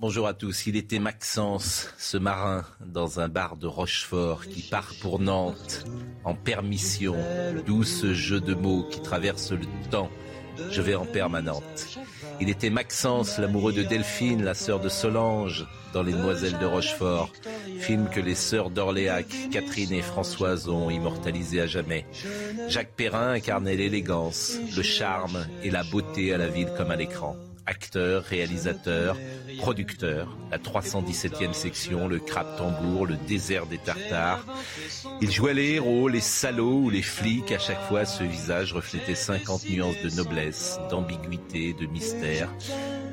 Bonjour à tous. Il était Maxence, ce marin, dans un bar de Rochefort qui part pour Nantes en permission. D'où ce jeu de mots qui traverse le temps. Je vais en permanente. Il était Maxence, l'amoureux de Delphine, la sœur de Solange, dans Les Demoiselles de Rochefort, film que les sœurs d'Orléac, Catherine et Françoise ont immortalisé à jamais. Jacques Perrin incarnait l'élégance, le charme et la beauté à la ville comme à l'écran. Acteur, réalisateur, producteur, la 317e section, le crabe tambour, le désert des Tartares. Il jouait les héros, les salauds ou les flics. À chaque fois, ce visage reflétait 50 nuances de noblesse, d'ambiguïté, de mystère.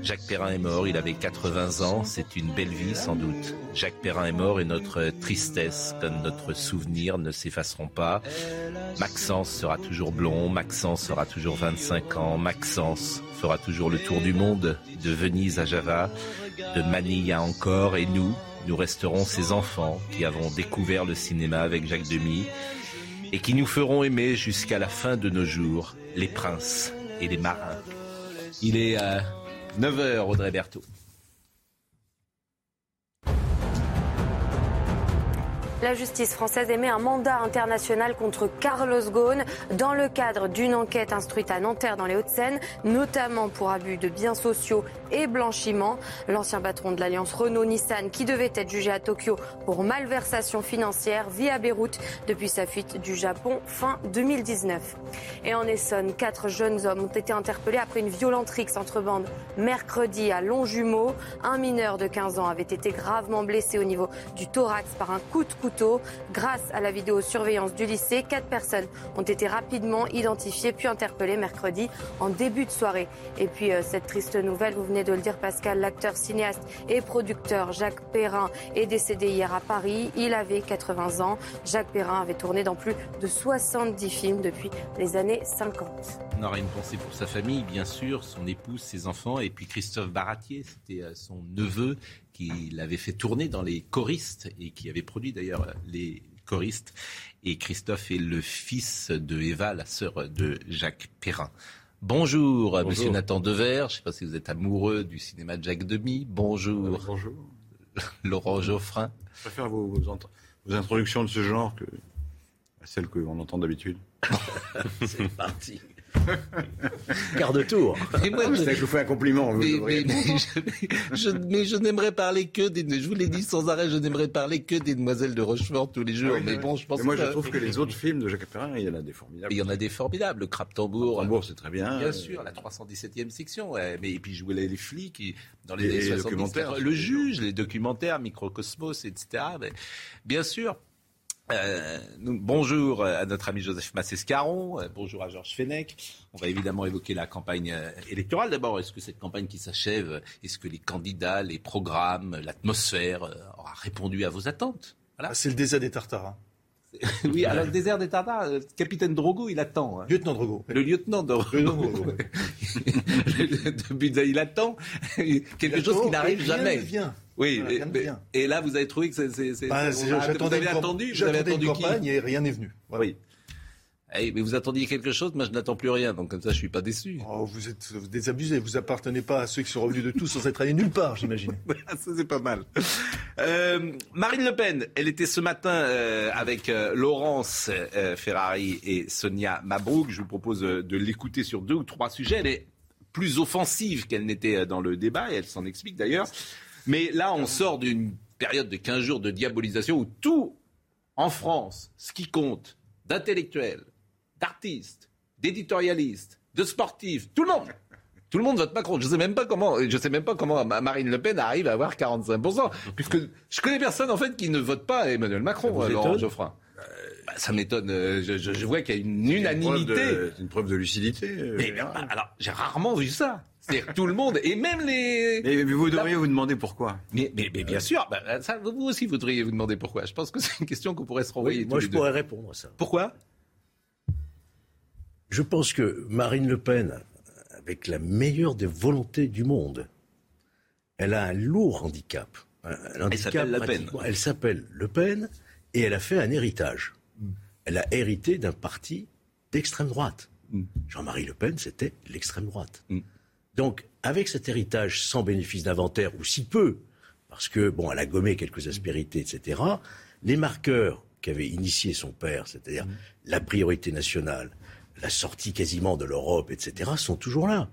Jacques Perrin est mort, il avait 80 ans, c'est une belle vie sans doute. Jacques Perrin est mort et notre tristesse comme notre souvenir ne s'effaceront pas. Maxence sera toujours blond, Maxence sera toujours 25 ans, Maxence fera toujours le tour du monde, de Venise à Java, de Manille à Encore, et nous, nous resterons ces enfants qui avons découvert le cinéma avec Jacques Demy et qui nous feront aimer jusqu'à la fin de nos jours les princes et les marins. Il est à 9h, Audrey Berthaud. La justice française émet un mandat international contre Carlos Ghosn dans le cadre d'une enquête instruite à Nanterre dans les Hauts-de-Seine, notamment pour abus de biens sociaux et blanchiment. L'ancien patron de l'alliance Renault-Nissan, qui devait être jugé à Tokyo pour malversation financière, vit à Beyrouth depuis sa fuite du Japon fin 2019. Et en Essonne, quatre jeunes hommes ont été interpellés après une violente rixe entre bandes mercredi à Longjumeau. Un mineur de 15 ans avait été gravement blessé au niveau du thorax par un coup de couteau. Grâce à la vidéosurveillance du lycée, quatre personnes ont été rapidement identifiées puis interpellées mercredi en début de soirée. Et puis euh, cette triste nouvelle, vous venez de le dire Pascal, l'acteur, cinéaste et producteur Jacques Perrin est décédé hier à Paris. Il avait 80 ans. Jacques Perrin avait tourné dans plus de 70 films depuis les années 50. On aura une pensée pour sa famille, bien sûr, son épouse, ses enfants, et puis Christophe Baratier, c'était euh, son neveu qui l'avait fait tourner dans les choristes et qui avait produit d'ailleurs les choristes. Et Christophe est le fils de Eva, la sœur de Jacques Perrin. Bonjour, Bonjour. Monsieur Nathan Dever. Je ne sais pas si vous êtes amoureux du cinéma de Jacques Demy. Bonjour, Bonjour. Laurent Geoffrin. Je préfère vos, vos int- vos introductions de ce genre que à celles qu'on entend d'habitude. C'est parti. Quart de tour. Et moi, je- que je vous fais un compliment. vous Mais, mais- mais je, je- mais je n'aimerais parler que des. Je vous l'ai dit sans arrêt, je n'aimerais parler que des demoiselles de Rochefort tous les jours. Oui, mais oui. bon, je pense Mais moi, que je trouve que les autres films de Jacques Perrin, il y en a des formidables. il y en a des formidables. Le crabe tambour. Tambour, c'est très bien. Bien sûr, la 317e section. ouais. Mais et puis jouer les, les flics et- dans les, Les 70, documentaires, le juge, les documentaires, Microcosmos, etc. Mais bien sûr. Euh, bonjour à notre ami Joseph Massescaron, euh, bonjour à Georges Fenech. On va évidemment évoquer la campagne euh, électorale. D'abord, est-ce que cette campagne qui s'achève, est-ce que les candidats, les programmes, l'atmosphère euh, aura répondu à vos attentes? Ah, c'est le désert des Tartares. hein. Oui, alors le désert des Tartares, euh, capitaine Drogo, il attend. hein. Lieutenant Drogo. Le lieutenant Drogo. Là, il attend quelque chose qui n'arrive jamais. vient. Oui, Voilà, mais- vient. et là, vous avez trouvé que c'est. Bah, vous avez attendu, vous avez j'attendais une attendu qui? campagne et rien n'est venu. Voilà. Oui. Eh, mais vous attendiez quelque chose, moi je n'attends plus rien, donc comme ça je suis pas déçu. Oh, vous êtes vous désabusés, vous appartenez pas à ceux qui sont revenus de tout sans être allés nulle part, j'imagine. ça c'est pas mal. Euh, Marine Le Pen, elle était ce matin euh, avec euh, Laurence Ferrari et Sonia Mabrouk. Je vous propose de l'écouter sur deux ou trois sujets. Elle est plus offensive qu'elle n'était dans le débat et elle s'en explique d'ailleurs. Mais là, on sort d'une période de 15 jours de diabolisation où tout en France, ce qui compte, d'intellectuels, d'artistes, d'éditorialistes, de sportifs, tout le monde. Tout le monde vote Macron. Je sais même pas comment, je sais même pas comment Ma- Marine Le Pen arrive à avoir 45%. Puisque je connais personne, en fait, qui ne vote pas Emmanuel Macron, euh, Laurent Geoffrin. Bah, ça m'étonne. euh, Je, je- je vois qu'il y a une unanimité. C'est une preuve de lucidité. euh, Mais, bah, alors, j'ai rarement vu ça. C'est-à-dire que tout le monde, et même les. Mais vous devriez vous demander pourquoi? Mais, mais, mais bien sûr, bah, ça, vous aussi, vous devriez vous demander pourquoi. Je pense que c'est une question qu'on pourrait se renvoyer Oui, tous moi, les je deux. pourrais répondre à ça. Pourquoi? Je pense que Marine Le Pen, avec la meilleure des volontés du monde, elle a un lourd handicap. Un- handicap s'appelle Le Pen. Elle s'appelle Le Pen et elle a fait un héritage. Elle a hérité d'un parti d'extrême droite. Jean-Marie Le Pen, c'était l'extrême droite. Mm. Donc, avec cet héritage sans bénéfice d'inventaire, ou si peu, parce que, bon, elle a gommé quelques aspérités, etc., les marqueurs qu'avait initié son père, c'est-à-dire Mm. la priorité nationale, la sortie quasiment de l'Europe, etc., sont toujours là.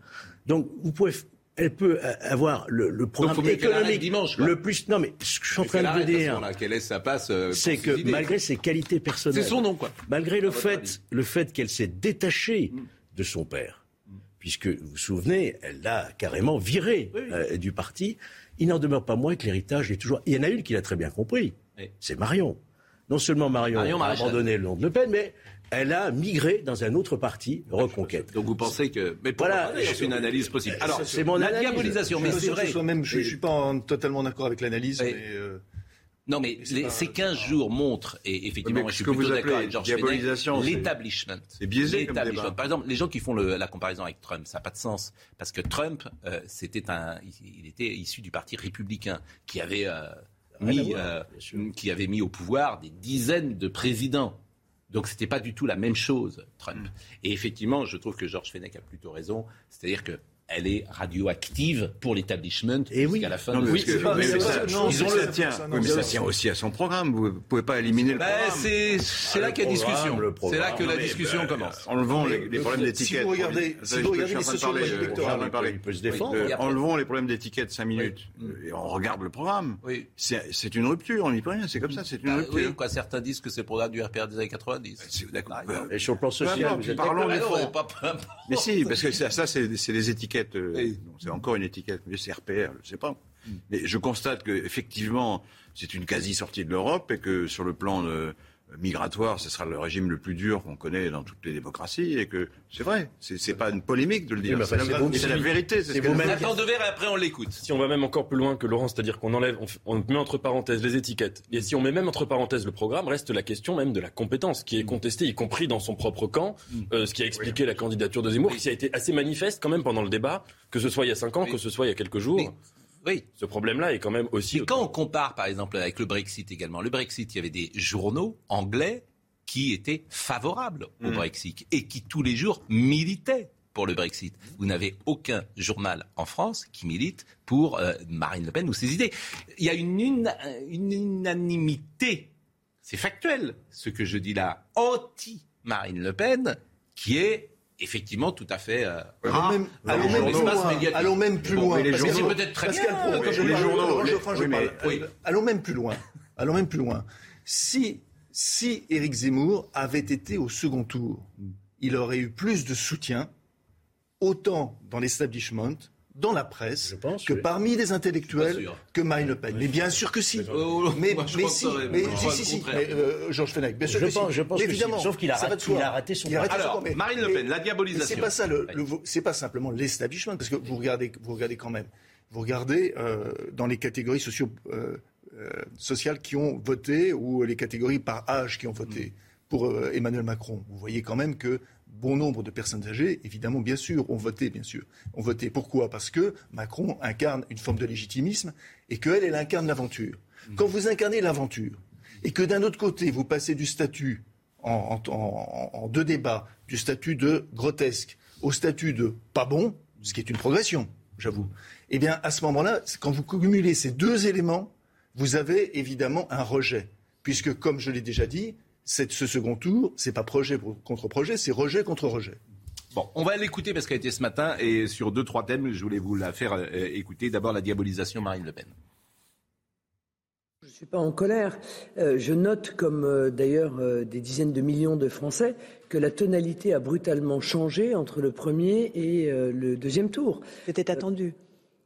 Donc, vous pouvez, elle peut avoir le, le programme économique dimanche, le plus. Non, mais ce que je suis en train de vous dire, moment-là, Qu'elle laisse sa place. euh, c'est que idées. malgré ses qualités personnelles, C'est son nom, quoi. malgré le fait, avis. le fait qu'elle s'est détachée de son père, puisque vous vous souvenez, elle l'a carrément viré euh, du parti, il n'en demeure pas moins que l'héritage est toujours. Il y en a une qui l'a très bien compris, Oui. c'est Marion. Non seulement Marion, Marion a abandonné le nom de Le Pen, mais elle a migré dans un autre parti, Reconquête. Donc vous pensez que. Mais pourquoi Voilà, c'est une analyse possible. Alors, c'est mon la analyse. diabolisation, Je mais suis c'est vrai. même, je, je suis pas en- totalement d'accord avec l'analyse, mais euh, Non, mais c'est les- pas- ces 15 jours montrent, et effectivement, moi, je ce suis que vous plutôt d'accord appelez avec Georges diabolisation, l'établissement. c'est biaisé comme L'établissement. débat. Par exemple, les gens qui font le- la comparaison avec Trump, ça n'a pas de sens. Parce que Trump, euh, c'était un, il, était issu du parti républicain qui avait, euh, mis, voir, euh, qui avait mis au pouvoir des dizaines de présidents. Donc c'était pas du tout la même chose, Trump. Et effectivement, je trouve que Georges Fenech a plutôt raison. C'est-à-dire que elle est radioactive pour l'établissement Et oui. jusqu'à la fin Non, de oui, que- mais ça- non, c'est ça pas tient. ça, non, Oui, mais ça tient aussi à son programme. Vous ne pouvez pas éliminer le Ben, programme. c'est c'est là le qu'il y a discussion. le C'est là que la discussion ben, commence. Enlevons les, les problèmes si d'étiquette. vous regardez- si vous regardez les sociologues. Il peut se défendre. Euh, enlevons les problèmes d'étiquette 5 minutes. Euh, et on regarde le programme. Oui. C'est une rupture, on n'y peut rien, c'est comme ça, c'est une Bah, rupture. certains disent que c'est le programme du RPR des années 90. C'est- d'accord. Par exemple. Et sur le plan social, parlons des Ah fonds. Mais si, parce que ça, c'est des étiquettes. Euh, c'est encore une étiquette. Mais c'est RPR, je sais pas. Mais je constate que effectivement, c'est une quasi sortie de l'Europe et que sur le plan euh, migratoire, ce sera le régime le plus dur qu'on connaît dans toutes les démocraties et que c'est vrai. C'est c'est pas une polémique de le dire. c'est la, c'est vous- c'est la vérité. c'est ce dit. Nathan Dever et après on l'écoute. Si on va même encore plus loin que Laurent, c'est-à-dire qu'on enlève, on, met entre parenthèses les étiquettes, et si on met même entre parenthèses le programme, reste la question même de la compétence, qui est contestée, y compris dans son propre camp, euh, ce qui a expliqué la candidature de Zemmour, Oui. qui a été assez manifeste quand même pendant le débat, que ce soit il y a cinq ans, Oui. que ce soit il y a quelques jours. Oui. Ce problème-là est quand même aussi. Et quand on compare, par exemple, avec le Brexit également, le Brexit, il y avait des journaux anglais qui étaient favorables au Brexit et qui tous les jours militaient pour le Brexit. Vous n'avez aucun journal en France qui milite pour euh, Marine Le Pen ou ses idées. Il y a une, une unanimité, c'est factuel ce que je dis là, anti-Marine Le Pen, qui est effectivement tout à fait euh, rare même, allons même. Allons même plus loin. c'est peut-être très Pascal bien, Pro, comme je les parle- journaux, Laurent les- Geoffrin, je oui, mais- parle. oui. Allons même plus loin. Allons même plus loin. Si, si Éric Zemmour avait été au second tour, il aurait eu plus de soutien, autant dans l'establishment, dans la presse, Je pense, que oui. parmi les intellectuels que Marine Le Pen. Mais bien sûr que si. Mais, si, mais si, le si, si. contraire. Mais, euh, Georges Fenech, bien sûr Je que pense- si. je pense Mais que si. évidemment, Sauf qu'il a raté- il a raté son Il a raté Alors, son- mais- Marine Le Pen, la diabolisation. c'est pas ça le, le c'est pas simplement l'establishment parce que vous regardez vous regardez quand même vous regardez euh, dans les catégories socio euh, euh, sociales qui ont voté ou les catégories par âge qui ont voté pour euh, Emmanuel Macron vous voyez quand même que bon nombre de personnes âgées évidemment bien sûr ont voté bien sûr ont voté. Pourquoi? Parce que Macron incarne une forme de légitimisme et qu'elle elle incarne l'aventure. Quand vous incarnez l'aventure et que d'un autre côté vous passez du statut en, en- en- en deux débats, du statut de grotesque au statut de pas bon, ce qui est une progression, j'avoue, eh bien, à ce moment-là, quand vous cumulez ces deux éléments, vous avez évidemment un rejet. Puisque, comme je l'ai déjà dit, cette- ce second tour, c'est pas projet pour- contre projet, c'est rejet contre rejet. Bon, on va l'écouter parce qu'elle était ce matin et sur deux, trois thèmes, je voulais vous la faire euh, écouter. D'abord, la diabolisation Marine Le Pen. Je ne suis pas en colère. Euh, je note, comme euh, d'ailleurs euh, des dizaines de millions de Français, que la tonalité a brutalement changé entre le premier et euh, le deuxième tour. C'était attendu.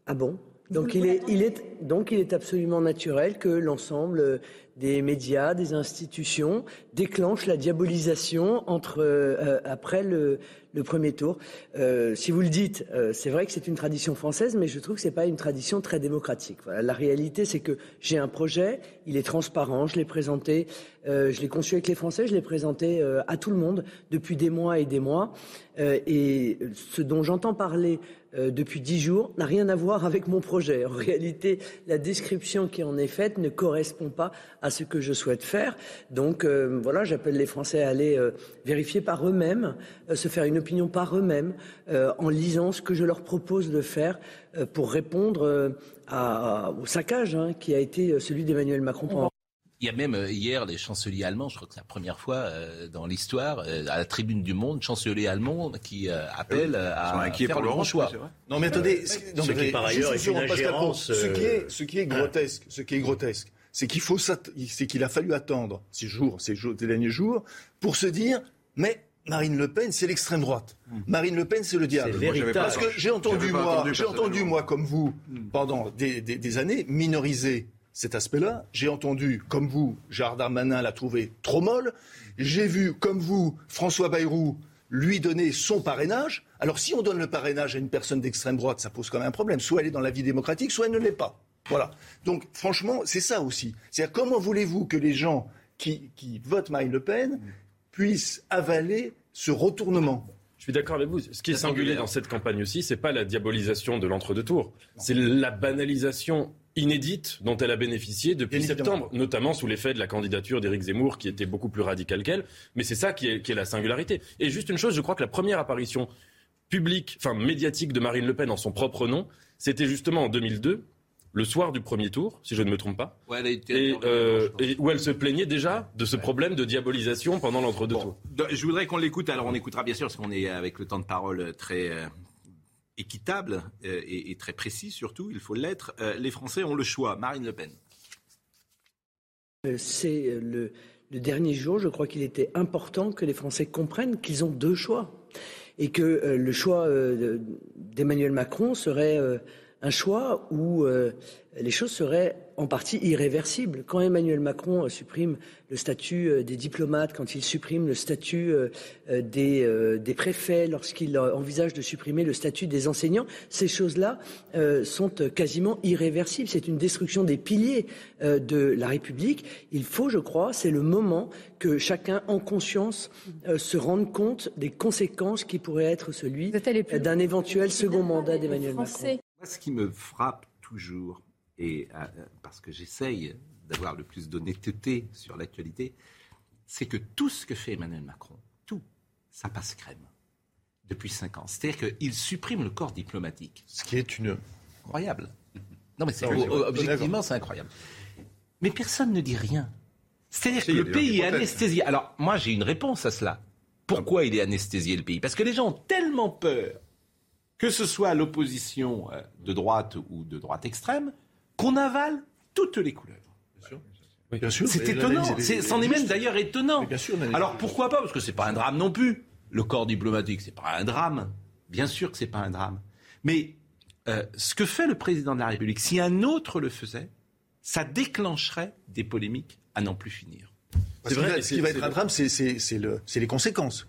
Ah bon? Donc il, est, il est, donc il est absolument naturel que l'ensemble euh, des médias, des institutions, déclenche la diabolisation entre, euh, après le, le premier tour. Euh, si vous le dites, euh, c'est vrai que c'est une tradition française, mais je trouve que c'est pas une tradition très démocratique. Voilà, la réalité, c'est que j'ai un projet, il est transparent, je l'ai présenté, euh, je l'ai conçu avec les Français, je l'ai présenté euh, à tout le monde depuis des mois et des mois. Euh, et ce dont j'entends parler euh, depuis dix jours n'a rien à voir avec mon projet. En réalité, la description qui en est faite ne correspond pas à ce que je souhaite faire. Donc euh, voilà, j'appelle les Français à aller euh, vérifier par eux-mêmes, se faire une opinion par eux-mêmes, en lisant ce que je leur propose de faire pour répondre au saccage hein, qui a été celui d'Emmanuel Macron Il y a même euh, hier les chanceliers allemands, je crois que c'est la première fois euh, dans l'histoire, euh, à la tribune du monde, chancelier allemand qui euh, appelle Ils sont à inquiets faire pour le bon choix. vrai. Non mais attendez, ce- non, Ce mais qui, par ailleurs, est une seconde, Pascal Pro. ingérence, Ce qui est, ce qui est grotesque, ce qui est grotesque, c'est qu'il faut s'att- c'est qu'il a fallu attendre ces jours, ces, jours, ces derniers jours, pour se dire, mais Marine Le Pen, c'est l'extrême droite. Marine Le Pen, c'est le diable. C'est véritable. Parce que j'ai entendu, moi, j'ai entendu, moi, comme vous, pendant des, des- des années, minoriser cet aspect-là. J'ai entendu, comme vous, Gérard Darmanin l'a trouvé trop molle. J'ai vu, comme vous, François Bayrou lui donner son parrainage. Alors, si on donne le parrainage à une personne d'extrême droite, ça pose quand même un problème. Soit elle est dans la vie démocratique, soit elle ne l'est pas. Voilà. Donc, franchement, c'est ça aussi. C'est-à-dire, comment voulez-vous que les gens qui, qui votent Marine Le Pen puissent avaler ce retournement? Je suis d'accord avec vous. Ce qui est singulier dans cette campagne aussi, c'est pas la diabolisation de l'entre-deux tours. C'est la banalisation inédite dont elle a bénéficié depuis Bien évidemment. septembre, notamment sous l'effet de la candidature d'Éric Zemmour, qui était beaucoup plus radicale qu'elle. Mais c'est ça qui est, qui est la singularité. Et juste une chose, je crois que la première apparition publique, enfin médiatique de Marine Le Pen en son propre nom, c'était justement en 2002, le soir du premier tour, si je ne me trompe pas. Ouais, elle a été Et, intervenue, euh, et où elle se plaignait déjà de ce problème de diabolisation pendant l'entre-deux Bon, tours. je voudrais qu'on l'écoute. Alors, on écoutera bien sûr, parce qu'on est avec le temps de parole très euh, équitable euh, et, très précis surtout, il faut l'être. Euh, les Français ont le choix. Marine Le Pen. Euh, C'est le, dernier jour, je crois qu'il était important que les Français comprennent qu'ils ont deux choix. Et que le choix de- d'Emmanuel Macron serait un choix où les choses seraient en partie irréversibles. Quand Emmanuel Macron euh, supprime le statut euh, des diplomates, quand il supprime le statut euh, des, des préfets, lorsqu'il envisage de supprimer le statut des enseignants, ces choses-là sont quasiment irréversibles. C'est une destruction des piliers de la République. Il faut, je crois, c'est le moment que chacun, en conscience, se rende compte des conséquences qui pourraient être celui d'un éventuel second mandat d'Emmanuel Macron. Ce qui me frappe toujours, et euh, parce que j'essaye d'avoir le plus d'honnêteté sur l'actualité, c'est que tout ce que fait Emmanuel Macron, tout, ça passe crème depuis cinq ans. C'est-à-dire qu'il supprime le corps diplomatique. Ce qui est une... Incroyable. Non, mais c'est, Non, objectivement, c'est incroyable. Mais personne ne dit rien. C'est-à-dire Si, que le pays est anesthésié. Alors, moi, j'ai une réponse à cela. Pourquoi il est anesthésié, le pays? Parce que les gens ont tellement peur, que ce soit l'opposition euh, de droite ou de droite extrême, qu'on avale toutes les couleurs. Bien sûr. C'est étonnant. est C'en est même d'ailleurs étonnant. Bien sûr, Alors pourquoi pas Parce que c'est pas un drame non plus. Le corps diplomatique, c'est pas un drame. Bien sûr que c'est pas un drame. Mais euh, ce que fait le président de la République, si un autre le faisait, ça déclencherait des polémiques à n'en plus finir. C'est vrai, ce qui va être un drame, c'est- c'est c'est le- c'est les conséquences.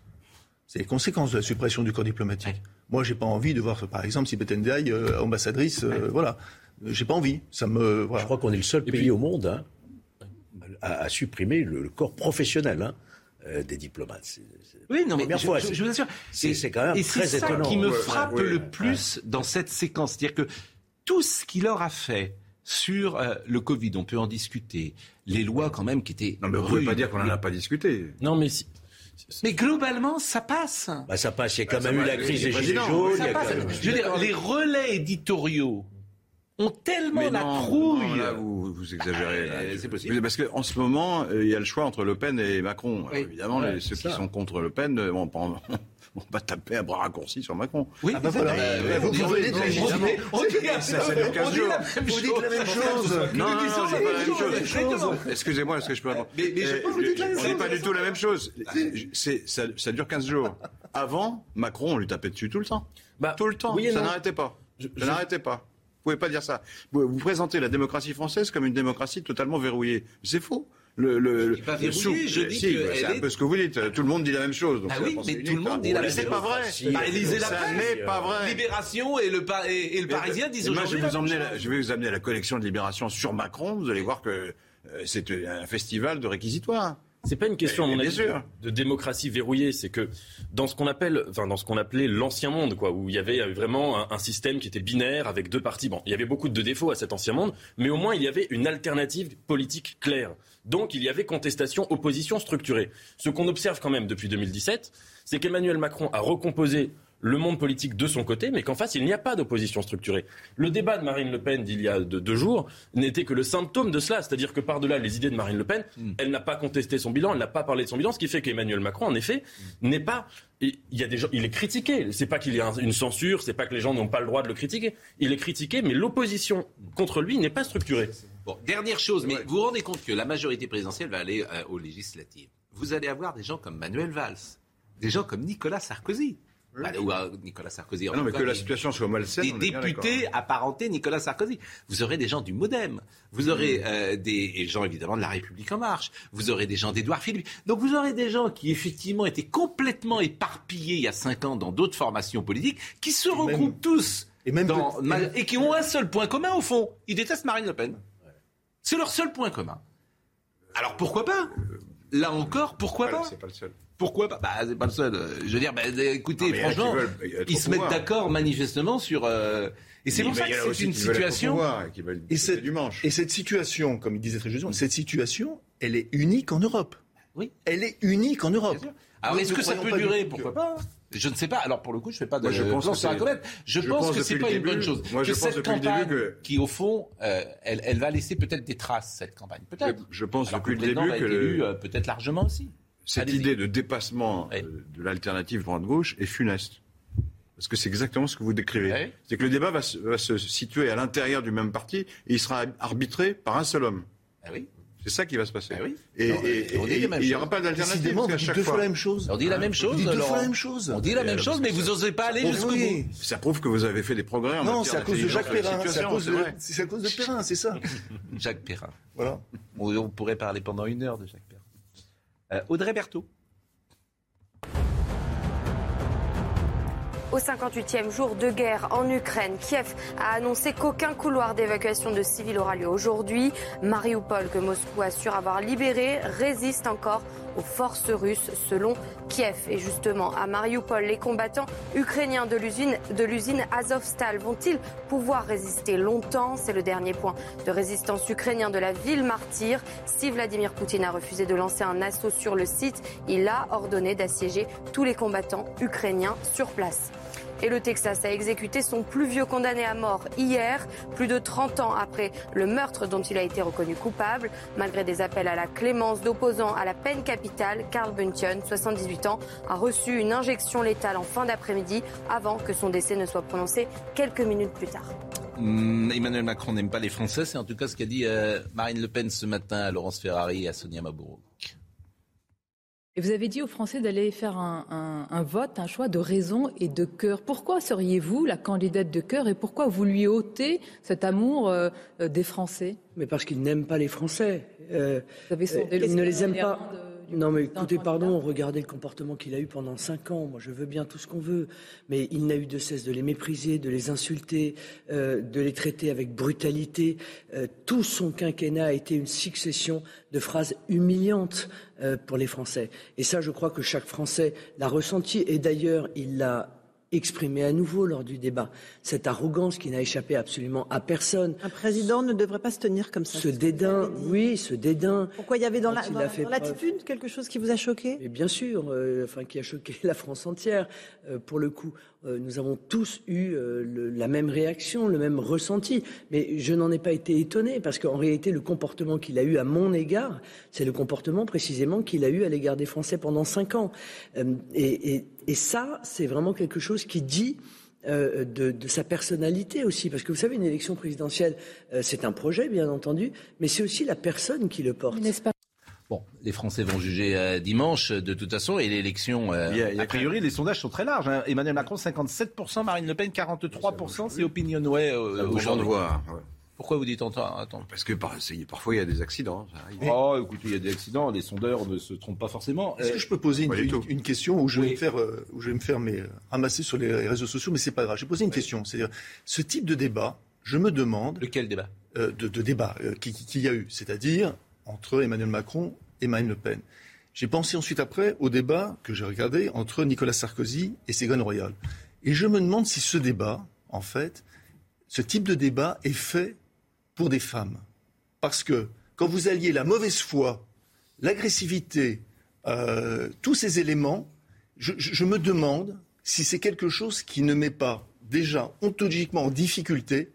C'est les conséquences de la suppression du corps diplomatique. Ouais. Moi, j'ai pas envie de voir, par exemple, si Ndiaye, euh, ambassadrice, euh, voilà. J'ai pas envie. Ça me, voilà. Je crois qu'on est le seul Et pays puis- au monde hein, à, à supprimer le, le corps professionnel hein, euh, des diplomates. Oui, non, mais je, fois, je- vous assure. c'est- Et- c'est quand même Et très c'est ça étonnant. qui me frappe ouais, le ouais. plus dans cette séquence. C'est-à-dire que tout ce qu'il aura fait sur euh, le Covid, on peut en discuter. Les lois, quand même, qui étaient. Non, mais vous ne pouvez pas dire qu'on n'en a pas discuté. Non, mais si- Mais globalement, ça passe. Bah, ça passe. Il y a quand Bah, même eu la crise des Gilets jaunes. A Je veux dire, les relais éditoriaux ont tellement la non, trouille. non, là, vous, vous exagérez. là. Euh, c'est possible. Mais Parce qu'en ce moment, euh, il y a le choix entre Le Pen et Macron. Oui. évidemment, Ouais, les- ceux qui sont contre Le Pen euh, vont pas, vont pas taper un bras raccourci sur Macron. Oui, Ah bah c'est voilà. Euh, vous- On dit- vous dites on la même chose. on dit la Ça, ça dure même- 15 on dit jours. la même Vous dites chose. la même chose. Non, non, non, la pas la même chose. Excusez-moi, est-ce que je peux répondre Mais- mais je pense que vous dites la même On n'est chose. pas du tout la même chose. C'est- ça, ça dure 15 jours. Avant, Macron, on lui tapait dessus tout le temps. Bah, tout le temps. oui ça n'arrêtait pas. Je- ça n'arrêtait pas. Vous pouvez pas dire ça. Vous, vous présentez la démocratie française comme une démocratie totalement verrouillée. C'est faux. le, le, dis pas le je dis si, que bah, c'est un est- peu ce que vous dites. Tout le monde dit la même chose. donc Ah c'est oui, mais tout le monde dit la Mais même c'est chose. pas vrai. Bah, lisez la ça n'est pas vrai. Libération et le, Pa- et, et le Parisien disent Et moi, aujourd'hui. je vais, vous la je vais vous amener à la collection de Libération sur Macron. Vous allez voir que euh, c'est un festival de réquisitoires. C'est pas une question, à mon avis, de démocratie verrouillée. C'est que dans ce qu'on appelle, enfin, dans ce qu'on appelait l'ancien monde, quoi, où il y avait vraiment un, un système qui était binaire avec deux partis. Bon, il y avait beaucoup de défauts à cet ancien monde, mais au moins il y avait une alternative politique claire. Donc il y avait contestation, opposition structurée. Ce qu'on observe quand même depuis 2017, c'est qu'Emmanuel Macron a recomposé le monde politique de son côté, mais qu'en face, il n'y a pas d'opposition structurée. Le débat de Marine Le Pen d'il y a de- deux jours n'était que le symptôme de cela, c'est-à-dire que par-delà les idées de Marine Le Pen, elle n'a pas contesté son bilan, elle n'a pas parlé de son bilan, ce qui fait qu'Emmanuel Macron, en effet, n'est pas... Il y a des gens, il est critiqué. C'est pas qu'il y a un- une censure, c'est pas que les gens n'ont pas le droit de le critiquer. Il est critiqué, mais l'opposition contre lui n'est pas structurée. Bon, dernière chose, mais vous vous rendez compte que la majorité présidentielle va aller euh, aux législatives. Vous allez avoir des gens comme Manuel Valls, des gens comme Nicolas Sarkozy. Bah, ou euh, Nicolas Sarkozy. en Ah non, mais cas, que la situation soit malsaine. des députés d'accord. apparentés Nicolas Sarkozy. Vous aurez des gens du MoDem. Vous aurez euh, des et gens évidemment de la République en marche. Vous aurez des gens d'Édouard Philippe. Donc vous aurez des gens qui effectivement étaient complètement éparpillés il y a cinq ans dans d'autres formations politiques, qui se regroupent tous et même dans- peut- ma- et qui ont un seul point commun au fond. Ils détestent Marine Le Pen. C'est leur seul point commun. Alors pourquoi pas? Là encore, pourquoi Voilà, pas? C'est pas le seul. Pourquoi pas? Bah c'est pas le seul. Euh, Je veux dire, bah, écoutez, Non, a qui franchement, veulent ils se mettent d'accord manifestement sur. euh, Et c'est pour ça que c'est une situation. pouvoir et veulent cette, du manche. et cette situation, comme il disait très justement, cette situation, elle est unique en Europe. Oui. Elle est unique en Europe. Alors est-ce ne que ça peut durer? Pourquoi pas Je ne sais pas. Alors pour le coup, je fais pas de Moi, je pense que sur la c'est- comète. Je, je pense, pense que c'est pas une bonne chose. moi, je que pense cette depuis le début campagne, que- qui au fond, euh, elle, elle va laisser peut-être des traces cette campagne. Peut-être. Je pense Alors depuis que le début que euh, peut-être largement aussi. Cette idée de dépassement euh, de l'alternative droite-gauche est funeste. Parce que c'est exactement ce que vous décrivez. C'est que le débat va se, va se situer à l'intérieur du même parti et il sera arbitré par un seul homme. Ah oui. C'est ça qui va se passer. Ah oui. Et, Non, et- on dit et- la même et il n'y aura pas d'alternative qu'à dites chaque deux fois la même chose. On dit la même chose. Vous dites deux fois la même chose. On dit la même chose, mais vous n'osez pas aller ça jusqu'au bout. Ça prouve que vous avez fait des progrès en Non, matière c'est à cause de Jacques la Perrin. C'est à cause de, vrai. c'est à cause de Perrin, c'est ça. Jacques Perrin. Voilà. On, on pourrait parler pendant une heure de Jacques Perrin. Euh, Audrey Berthaud. Au 58e jour de guerre en Ukraine, Kiev a annoncé qu'aucun couloir d'évacuation de civils aura lieu aujourd'hui. Mariupol, que Moscou assure avoir libéré, résiste encore aux forces russes, selon Kiev. Et justement, à Mariupol, les combattants ukrainiens de l'usine, Azovstal vont-ils pouvoir résister longtemps? C'est le dernier point de résistance ukrainien de la ville martyre. Si Vladimir Poutine a refusé de lancer un assaut sur le site, il a ordonné d'assiéger tous les combattants ukrainiens sur place. Et le Texas a exécuté son plus vieux condamné à mort hier, plus de 30 ans après le meurtre dont il a été reconnu coupable. Malgré des appels à la clémence d'opposants à la peine capitale, Carl Buntion, 78 ans, a reçu une injection létale en fin d'après-midi avant que son décès ne soit prononcé quelques minutes plus tard. Hmm, Emmanuel Macron n'aime pas les Français, c'est en tout cas ce qu'a dit euh, Marine Le Pen ce matin à Laurence Ferrari et à Sonia Mabrouk. Et vous avez dit aux Français d'aller faire un, un- un vote, un choix de raison et de cœur. Pourquoi seriez-vous la candidate de cœur et pourquoi vous lui ôtez cet amour euh, euh, des Français? Mais parce qu'ils n'aiment pas les Français. Euh, Vous avez sondé euh, le ils ne les aiment pas. de- Non, mais écoutez, pardon, regardez le comportement qu'il a eu pendant cinq ans. Moi, je veux bien tout ce qu'on veut, mais il n'a eu de cesse de les mépriser, de les insulter, euh, de les traiter avec brutalité. Euh, tout son quinquennat a été une succession de phrases humiliantes euh, pour les Français. Et ça, je crois que chaque Français l'a ressenti. Et d'ailleurs, il l'a exprimé à nouveau lors du débat. Cette arrogance qui n'a échappé absolument à personne. Un président ne devrait pas se tenir comme ça. Ce dédain, oui, ce dédain. Pourquoi il y avait dans la- l'attitude quelque chose qui vous a choqué? Bien sûr, euh, enfin, qui a choqué la France entière. Euh, pour le coup, nous avons tous eu euh, la même réaction, le même ressenti. Mais je n'en ai pas été étonné parce qu'en réalité, le comportement qu'il a eu à mon égard, c'est le comportement précisément qu'il a eu à l'égard des Français pendant cinq ans. Euh, et, ça, c'est vraiment quelque chose qui dit euh, de, sa personnalité aussi. Parce que vous savez, une élection présidentielle, euh, c'est un projet, bien entendu, mais c'est aussi la personne qui le porte. Bon, les Français vont juger euh, dimanche de toute façon et l'élection, euh, a- priori, les sondages sont très larges. hein. Emmanuel Macron 57%, Marine Le Pen 43%, c'est Opinionway euh, Ça vous de aujourd'hui. voir. ouais. Pourquoi vous dites attends, attends? Parce que par- parfois il y a des accidents. Oh, écoutez, il y a des accidents, les sondeurs ne se trompent pas forcément. Est-ce Euh, que je peux poser une, question où je vais Oui. me faire, euh, où je vais me faire mais, euh, ramasser sur les réseaux sociaux, mais c'est pas grave. Je vais poser une question. C'est-à-dire, ce type de débat, je me demande, Lequel débat? euh, de, de débat euh, qui- qui- qu'il y a eu, c'est-à-dire entre Emmanuel Macron et Marine Le Pen. J'ai pensé ensuite après au débat que j'ai regardé entre Nicolas Sarkozy et Ségolène Royal. Et je me demande si ce débat, en fait, ce type de débat est fait pour des femmes. Parce que quand vous alliez la mauvaise foi, l'agressivité, euh, tous ces éléments, je, me demande si c'est quelque chose qui ne met pas déjà ontologiquement en difficulté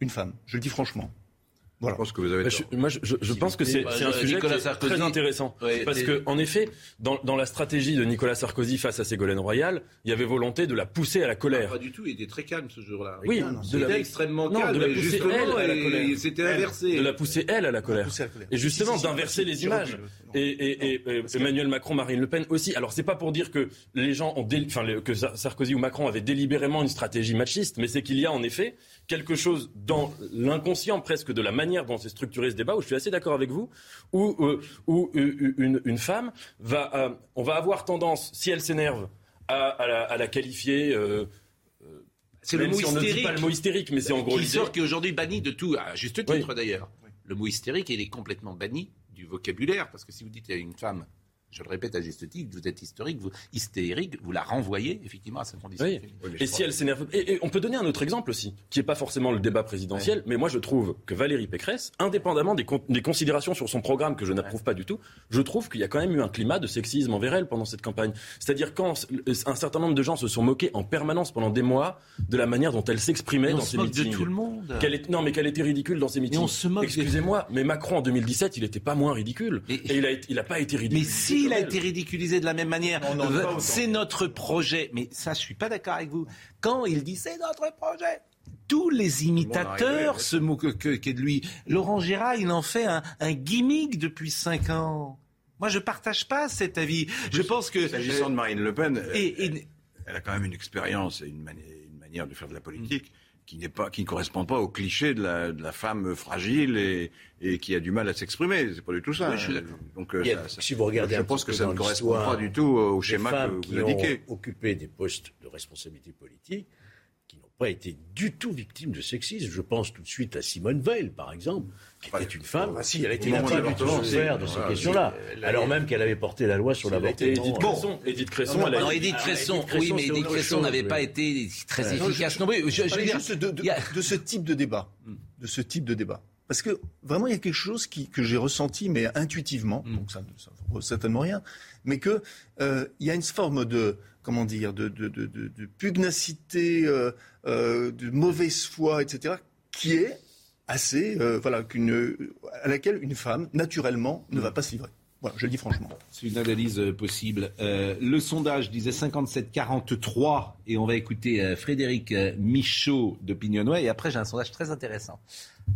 une femme. Je le dis franchement. Voilà. Je pense que vous avez Bah, tort. je, moi, je, je- je pense que c'est Bah, un je- sujet Nicolas Sarkozy- très intéressant. Ouais, parce que, en effet, dans, dans la stratégie de Nicolas Sarkozy face à Ségolène Royal, il y avait volonté de la pousser à la colère. Pas du tout, il était très calme ce jour-là. Oui, non, non, de C'était la, extrêmement Non, calme, de la pousser, justement, elle, à la colère. c'était inversé. de la pousser elle à la colère. Pousser à la colère. Et justement Si, si, si, d'inverser si, les images. Et, et- et- et Emmanuel Macron, Marine Le Pen aussi. Alors c'est pas pour dire que les gens ont, dé- enfin le- que Sar- Sarkozy ou Macron avaient délibérément une stratégie machiste, mais c'est qu'il y a en effet quelque chose dans l'inconscient presque de la manière dont c'est structuré ce débat, où je suis assez d'accord avec vous, où, euh, où euh, une, une femme va, euh, on va avoir tendance, si elle s'énerve, à, à la, à la qualifier. euh, C'est le mot si on ne dit hystérique. pas le mot hystérique, mais c'est en gros qui sort, qui est aujourd'hui banni de tout, à juste titre Oui. d'ailleurs. Le mot hystérique, il est complètement banni du vocabulaire, parce que si vous dites à une femme, je le répète à juste titre, vous êtes historique, vous, hystérique, vous la renvoyez effectivement à sa condition. Oui. Et si elle s'énerve. Et, et on peut donner un autre exemple aussi, qui n'est pas forcément le débat présidentiel, mais moi je trouve que Valérie Pécresse, indépendamment des, con- des considérations sur son programme que je n'approuve pas du tout, je trouve qu'il y a quand même eu un climat de sexisme envers elle pendant cette campagne. C'est-à-dire quand un certain nombre de gens se sont moqués en permanence pendant des mois de la manière dont elle s'exprimait Mais on dans se ses moque de tout le monde. Qu'elle est, non, mais qu'elle était ridicule dans ses meetings. on se moque des- Excusez-moi, mais Macron en 2017, il n'était pas moins ridicule. Mais- Et il a, été- il a pas été ridicule. Mais s'il a été ridiculisé de la même manière, c'est notre projet. Mais ça, je suis pas d'accord avec vous. Quand il dit c'est notre projet, tous les imitateurs rigolé, se moquent que, que de lui. Laurent Gérard, il en fait un, un gimmick depuis cinq ans. Moi, je partage pas cet avis. Je pense que S'agissant de Marine Le Pen, et, et- elle a quand même une expérience et une, mani- une manière de faire de la politique qui pas, qui ne correspond pas au cliché de la, de la femme fragile et, et qui a du mal à s'exprimer. C'est pas du tout ça. Oui, je suis. Donc, euh, Il y a- ça- ça- si vous regardez je pense que ça ne correspond pas du tout au schéma que qui vous indiquez. ont occupé des postes de responsabilité politique, qui n'ont pas été du tout victimes de sexisme. Je pense tout de suite à Simone Veil, par exemple, qui était une femme bah si, elle a été qui n'a pas du de tout l'avortement, souffert de ces questions-là, alors même qu'elle avait porté la loi sur Et Edith l'avortement. Cresson, Edith Cresson, Non, elle Edith Cresson, Edith Cresson, oui, mais Edith Cresson n'avait pas été très efficace non plus. Je- veux dire, de, ce type de débat. De ce type de débat. Parce que vraiment, il y a quelque chose qui, que j'ai ressenti, mais intuitivement, Mm. donc ça ne vaut certainement rien, mais qu'il il y a une forme de, comment dire, de, de, de, de- de pugnacité, euh, euh, de mauvaise foi, etc., qui est assez, euh, à laquelle une femme, naturellement, ne va pas se livrer. Voilà, je le dis franchement. C'est une analyse euh, possible. Euh, le sondage disait 57-43 et on va écouter Frédéric Michaud d'Opinionway et après j'ai un sondage très intéressant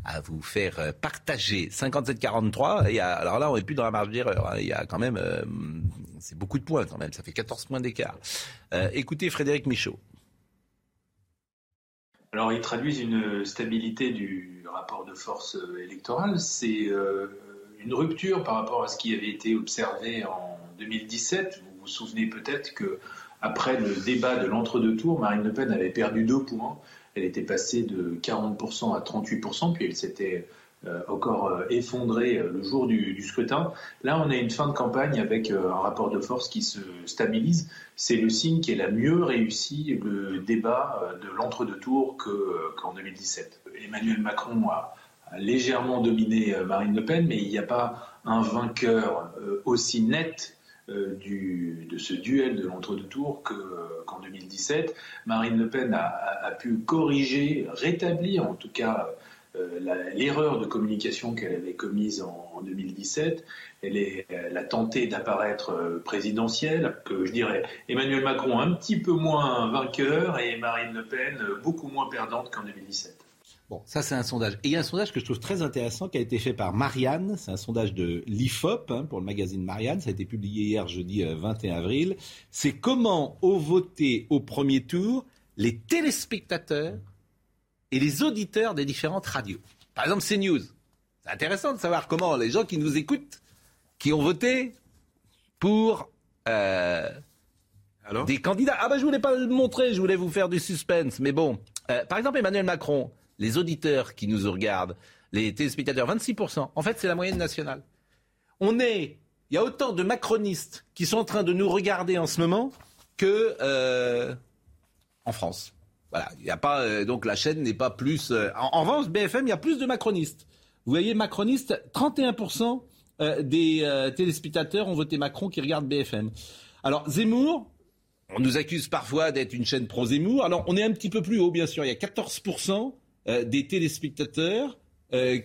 à vous faire partager 57-43. Il y a- Alors là, on n'est plus dans la marge d'erreur. hein. Il y a quand même, c'est beaucoup de points quand même. Ça fait 14 points d'écart. Écoutez Frédéric Michaud. Alors, ils traduisent une stabilité du rapport de force euh, électoral. C'est euh, une rupture par rapport à ce qui avait été observé en 2017. Vous vous souvenez peut-être que après le débat de l'entre-deux tours, Marine Le Pen avait perdu deux points. Elle était passée de 40% à 38%, puis elle s'était encore euh, effondrée euh, le jour du, scrutin. Là, on a une fin de campagne avec euh, un rapport de force qui se stabilise. C'est le signe qui est la mieux réussi le débat euh, de l'entre-deux tours que, euh, qu'en 2017. Emmanuel Macron a, a légèrement dominé euh, Marine Le Pen, mais il n'y a pas un vainqueur euh, aussi net euh, de ce duel de l'entre-deux tours que, euh, qu'en 2017. Marine Le Pen a, a- a pu corriger, rétablir en tout cas euh, l'erreur de communication qu'elle avait commise en, en 2017. Elle, est, a tenté d'apparaître euh, présidentielle, que je dirais Emmanuel Macron un petit peu moins vainqueur et Marine Le Pen euh, beaucoup moins perdante qu'en 2017. Bon, ça c'est un sondage. Et il y a un sondage que je trouve très intéressant qui a été fait par Marianne. C'est un sondage de l'IFOP hein, pour le magazine Marianne. Ça a été publié hier jeudi euh, 21 avril. C'est comment ont voté au premier tour Les téléspectateurs et les auditeurs des différentes radios. Par exemple, CNews. C'est intéressant de savoir comment les gens qui nous écoutent, qui ont voté pour euh, des candidats. Ah ben je voulais pas le montrer, je voulais vous faire du suspense. Mais bon, euh, par exemple Emmanuel Macron, les auditeurs qui nous regardent, les téléspectateurs, 26%. En fait, c'est la moyenne nationale. On est, il y a autant de macronistes qui sont en train de nous regarder en ce moment que euh, en France. Voilà, il a pas euh, donc la chaîne n'est pas plus. euh, en, revanche, BFM, il y a plus de macronistes. Vous voyez, macronistes, 31% euh, des téléspectateurs ont voté Macron qui regardent BFM. Alors Zemmour, on nous accuse parfois d'être une chaîne pro-Zemmour. Alors on est un petit peu plus haut, bien sûr. Il y a 14% euh, des téléspectateurs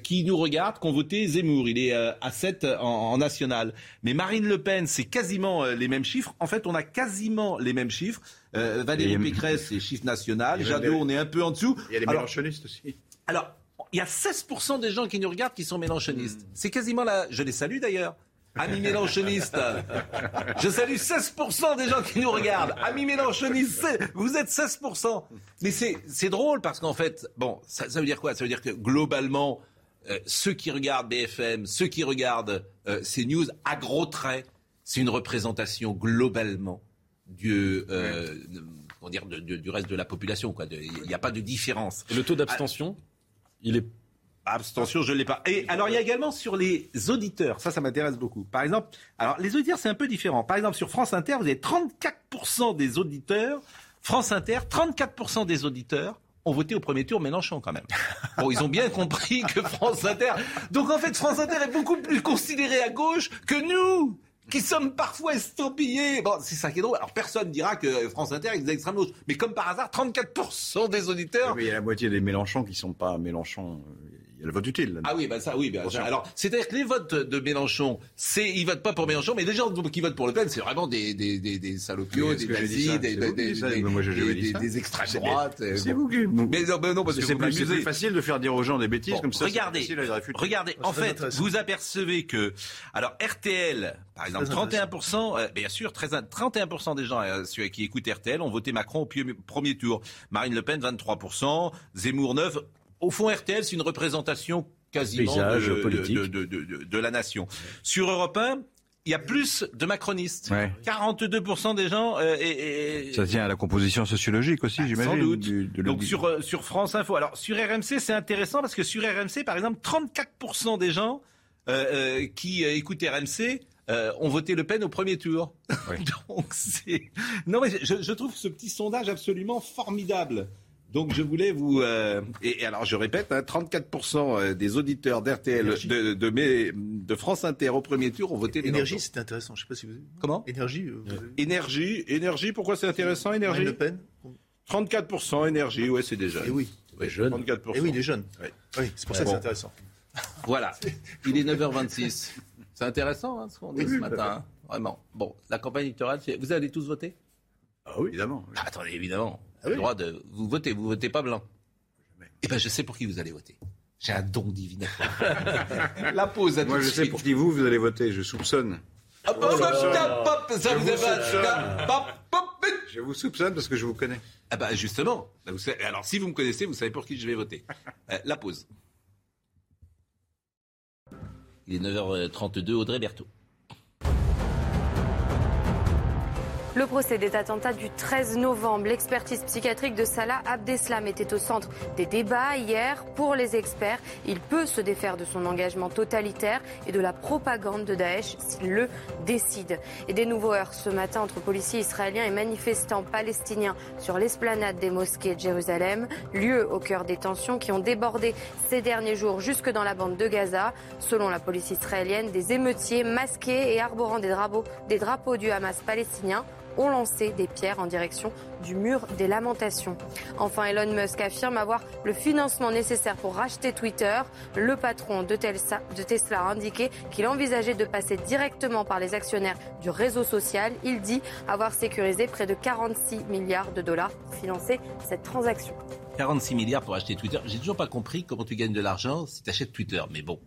qui nous regardent, qui ont voté Zemmour. Il est à 7 en, en national. Mais Marine Le Pen, c'est quasiment les mêmes chiffres. En fait, on a quasiment les mêmes chiffres. Euh, Valérie Et- Pécresse, c'est chiffre national. Jadot, on est un peu en dessous. Il y a les Alors, mélanchonistes aussi. alors, il y a 16% des gens qui nous regardent qui sont mélanchonistes. C'est quasiment là. Je les salue d'ailleurs. Amis mélanchonistes. Je salue 16% des gens qui nous regardent. Amis mélanchonistes, vous êtes 16%. Mais c'est drôle parce qu'en fait, bon, ça, ça veut dire quoi? Ça veut dire que globalement, euh, ceux qui regardent BFM, ceux qui regardent euh, ces news à gros traits, c'est une représentation globalement du, euh, comment dire, de- de- du reste de la population. Il n'y a pas de différence. Et le taux d'abstention, il est Abstention, je ne l'ai pas. Et alors, il y a également sur les auditeurs, ça, ça m'intéresse beaucoup. Par exemple, alors les auditeurs, c'est un peu différent. Par exemple, sur France Inter, vous avez 34% des auditeurs, France Inter, 34% des auditeurs ont voté au premier tour Mélenchon quand même. Bon, ils ont bien compris que France Inter... Donc en fait, France Inter est beaucoup plus considérée à gauche que nous qui sommes parfois estampillés. Bon, c'est ça qui est drôle. Alors personne dira que France Inter est d'extrême gauche. Mais comme par hasard, 34% des auditeurs Oui, il y a la moitié des Mélenchons qui sont pas Mélenchon. Il y a le vote utile. Ah oui, bah ça, oui. bah, Bien sûr. alors, c'est-à-dire que les votes de Mélenchon, c'est, ils votent pas pour Mélenchon, mais les gens qui votent pour Le Pen, c'est vraiment des, des, des, des salopios, des nazis, des, des, extrêmes C'est- droites. C'est bon. vous qui. Mais non, non, parce que C'est plus, facile de faire dire aux gens des bêtises Bon, comme ça. regardez, regardez. En très fait, vous apercevez que, alors RTL, par exemple, 31%, euh, bien sûr, très, 31% des gens euh, qui écoutent RTL ont voté Macron au premier tour. Marine Le Pen, 23%, Zemmour 9. Au fond, RTL, c'est une représentation quasiment Paysage de, politique. de, de- de- de- de la nation. Sur Europe 1, il y a plus de macronistes. Ouais. 42% des gens. euh, et, et- Ça tient à la composition sociologique aussi, j'imagine. sans doute. du- de Donc sur, euh, sur France Info. Alors sur RMC, c'est intéressant parce que sur RMC, par exemple, 34% des gens euh, euh, qui écoutent RMC euh, ont voté Le Pen au premier tour. Donc c'est... Non mais je, je trouve ce petit sondage absolument formidable. Donc je voulais vous... euh, Et, et alors je répète, hein, 34% des auditeurs d'RTL, de, de, mes- de France Inter au premier tour ont voté Énergie, c'est intéressant. Je sais pas si vous. Comment? Énergie. euh, vous Énergie, énergie, pourquoi c'est intéressant, énergie? Le Pen. 34% énergie, ouais, c'est déjà. Et oui. Les jeunes. 34%. Et oui, les jeunes. Ouais. Oui, c'est pour ça que Bon. c'est intéressant. Voilà. Il est 9h26. C'est intéressant hein, ce qu'on dit Oui, ce oui, matin. hein. Vraiment. Bon, la campagne électorale, c'est- vous allez tous voter? Ah oui, évidemment. Ah, Attendez, évidemment. Vous avez le droit de. Vous votez, vous votez pas blanc. Eh ben, je sais pour qui vous allez voter. J'ai un don divinatoire. la pause à Moi, tout je sais suite. pour qui vous, vous allez voter. Je soupçonne. Ça Je vous soupçonne. Je vous parce que je vous connais. Ah bah justement. Bah, vous savez- alors si vous me connaissez, vous savez pour qui je vais voter. Euh, la pause. Il est 9h32, Audrey Berthaud. Le procès des attentats du 13 novembre, l'expertise psychiatrique de Salah Abdeslam était au centre des débats hier. Pour les experts, il peut se défaire de son engagement totalitaire et de la propagande de Daesh s'il le décide. Et des nouveaux heurts ce matin entre policiers israéliens et manifestants palestiniens sur l'esplanade des mosquées de Jérusalem, lieu au cœur des tensions qui ont débordé ces derniers jours jusque dans la bande de Gaza. Selon la police israélienne, des émeutiers masqués et arborant des drapeaux, des drapeaux du Hamas palestinien ont lancé des pierres en direction du mur des lamentations. Enfin, Elon Musk affirme avoir le financement nécessaire pour racheter Twitter. Le patron de Tesla a indiqué qu'il envisageait de passer directement par les actionnaires du réseau social. Il dit avoir sécurisé près de 46 milliards de dollars pour financer cette transaction. 46 milliards pour acheter Twitter. J'ai toujours pas compris comment tu gagnes de l'argent si tu achètes Twitter. Mais bon,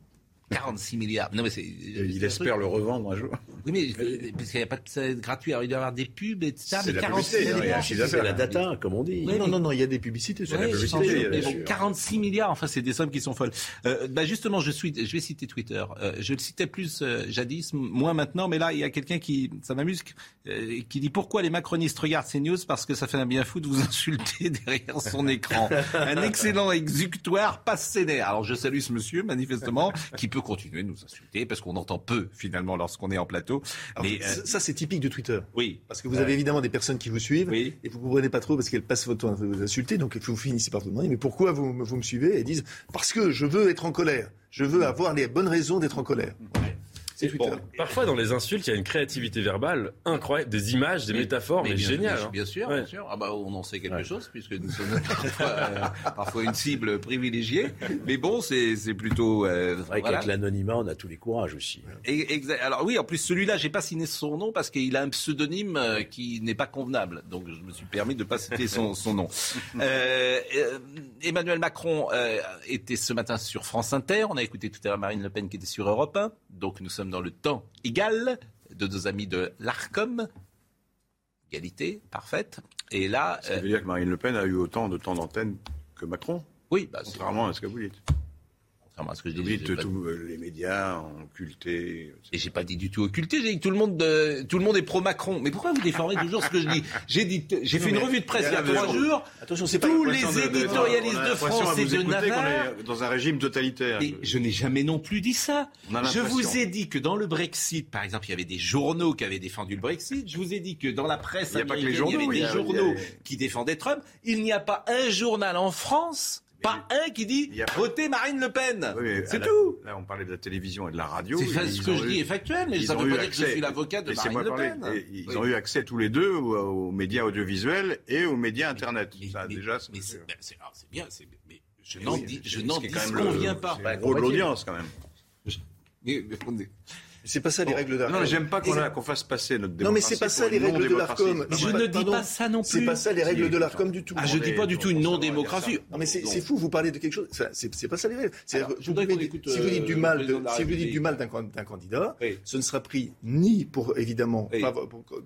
46 milliards. Non mais c'est. Il espère le revendre un jour. Oui, mais euh, parce qu'il n'y a pas de c'est gratuit. Alors, il doit y avoir des pubs, etc. C'est mais la 46 publicité, hein, il y a un milliards. C'est la data, comme on dit. Oui, non, mais- non, non, il y a des publicités sur la Ouais, publicité, sans doute, bien mais sûr. bon, 46 milliards, enfin c'est des sommes qui sont folles. Euh, bah justement, je suis, je vais citer Twitter. Euh, je le citais plus euh, jadis, moins maintenant, mais là il y a quelqu'un qui, ça m'amuse, euh, qui dit pourquoi les macronistes regardent ces news? Parce que ça fait un bien fou de vous insulter derrière son écran. Un excellent exutoire, pas sénère. Alors je salue ce monsieur manifestement qui peut continuer de nous insulter parce qu'on entend peu finalement lorsqu'on est en plateau. Alors, Mais euh, ça, c'est typique de Twitter. oui, Parce que vous avez évidemment des personnes qui vous suivent Oui. et vous ne comprenez pas trop parce qu'elles passent votre temps à vous insulter. Donc vous finissez par vous demander mais pourquoi vous, vous me suivez? Et disent parce que je veux être en colère. Je veux avoir les bonnes raisons d'être en colère. C'est Twitter. Bon, parfois, dans les insultes, il y a une créativité verbale incroyable, des images, des Mais- métaphores, mais, bien- géniales. Bien, hein. bien sûr, Ouais. bien sûr. Ah bah, on en sait quelque chose puisque nous sommes parfois, euh, parfois une cible privilégiée. Mais bon, c'est plutôt. Euh, C'est vrai voilà. qu'avec l'anonymat, on a tous les courages aussi. Et- exa- Alors oui, en plus celui-là, j'ai pas signé son nom parce qu'il a un pseudonyme euh, qui n'est pas convenable. Donc je me suis permis de pas citer son, son nom. Euh, euh, Emmanuel Macron euh, était ce matin sur France Inter. On a écouté tout à l'heure Marine Le Pen qui était sur Europe 1. Donc nous sommes dans le temps égal de nos amis de l'Arcom. Égalité parfaite. Et là, Ça euh, veut dire que Marine Le Pen a eu autant de temps d'antenne que Macron, oui, bah, c'est contrairement à ce que vous dites. Contrairement à ce que je Vous dis. dites tous les médias ont occulté. Et j'ai pas dit du tout occulté, j'ai dit que tout le monde, euh, tout le monde est pro Macron. Mais pourquoi vous déformez toujours ce que je dis? J'ai dit, j'ai Non, fait une revue de presse il y a trois jours. Attention, c'est pas Tous les question de- de- éditorialistes de France et vous de Navarre. est dans un régime totalitaire. Et je n'ai jamais non plus dit ça. Je vous ai dit que dans le Brexit, par exemple, il y avait des journaux qui avaient défendu le Brexit. Je vous ai dit que dans la presse Il y a pas que les américaine, il y avait des a- journaux qui défendaient Trump. Il n'y a pas un journal en France, pas un qui dit y a pas- votez Marine Le Pen. Oui, C'est la- tout. Là, on parlait de la télévision et de la radio. C'est ce que je dis est factuel, mais ça ne veut eu pas dire que je accès- suis l'avocat de Marine Le. Pen. Et Ils Oui. ont eu accès tous les deux aux, aux médias audiovisuels et aux médias Internet. Mais- ça, mais- déjà, c'est ben, alors, c'est bien, mais je n'en oui, dis, je disconviens pas. C'est le gros de l'audience, quand même. C'est pas ça les règles de Non, mais j'aime pas qu'on Et- a- qu'on fasse passer notre Non, mais démocratie. c'est pas ça les règles de l'ARCOM. Je ne dis pas ça non plus. C'est pas ça les règles de l'ARCOM du tout. Ah, je dis pas du tout une non-démocratie. Non mais c'est fou, vous parlez de quelque chose. C'est pas ça les règles. Si vous dites du mal, président de, de la si vous dites République. du mal d'un can- d'un candidat, ce ne sera pris ni pour évidemment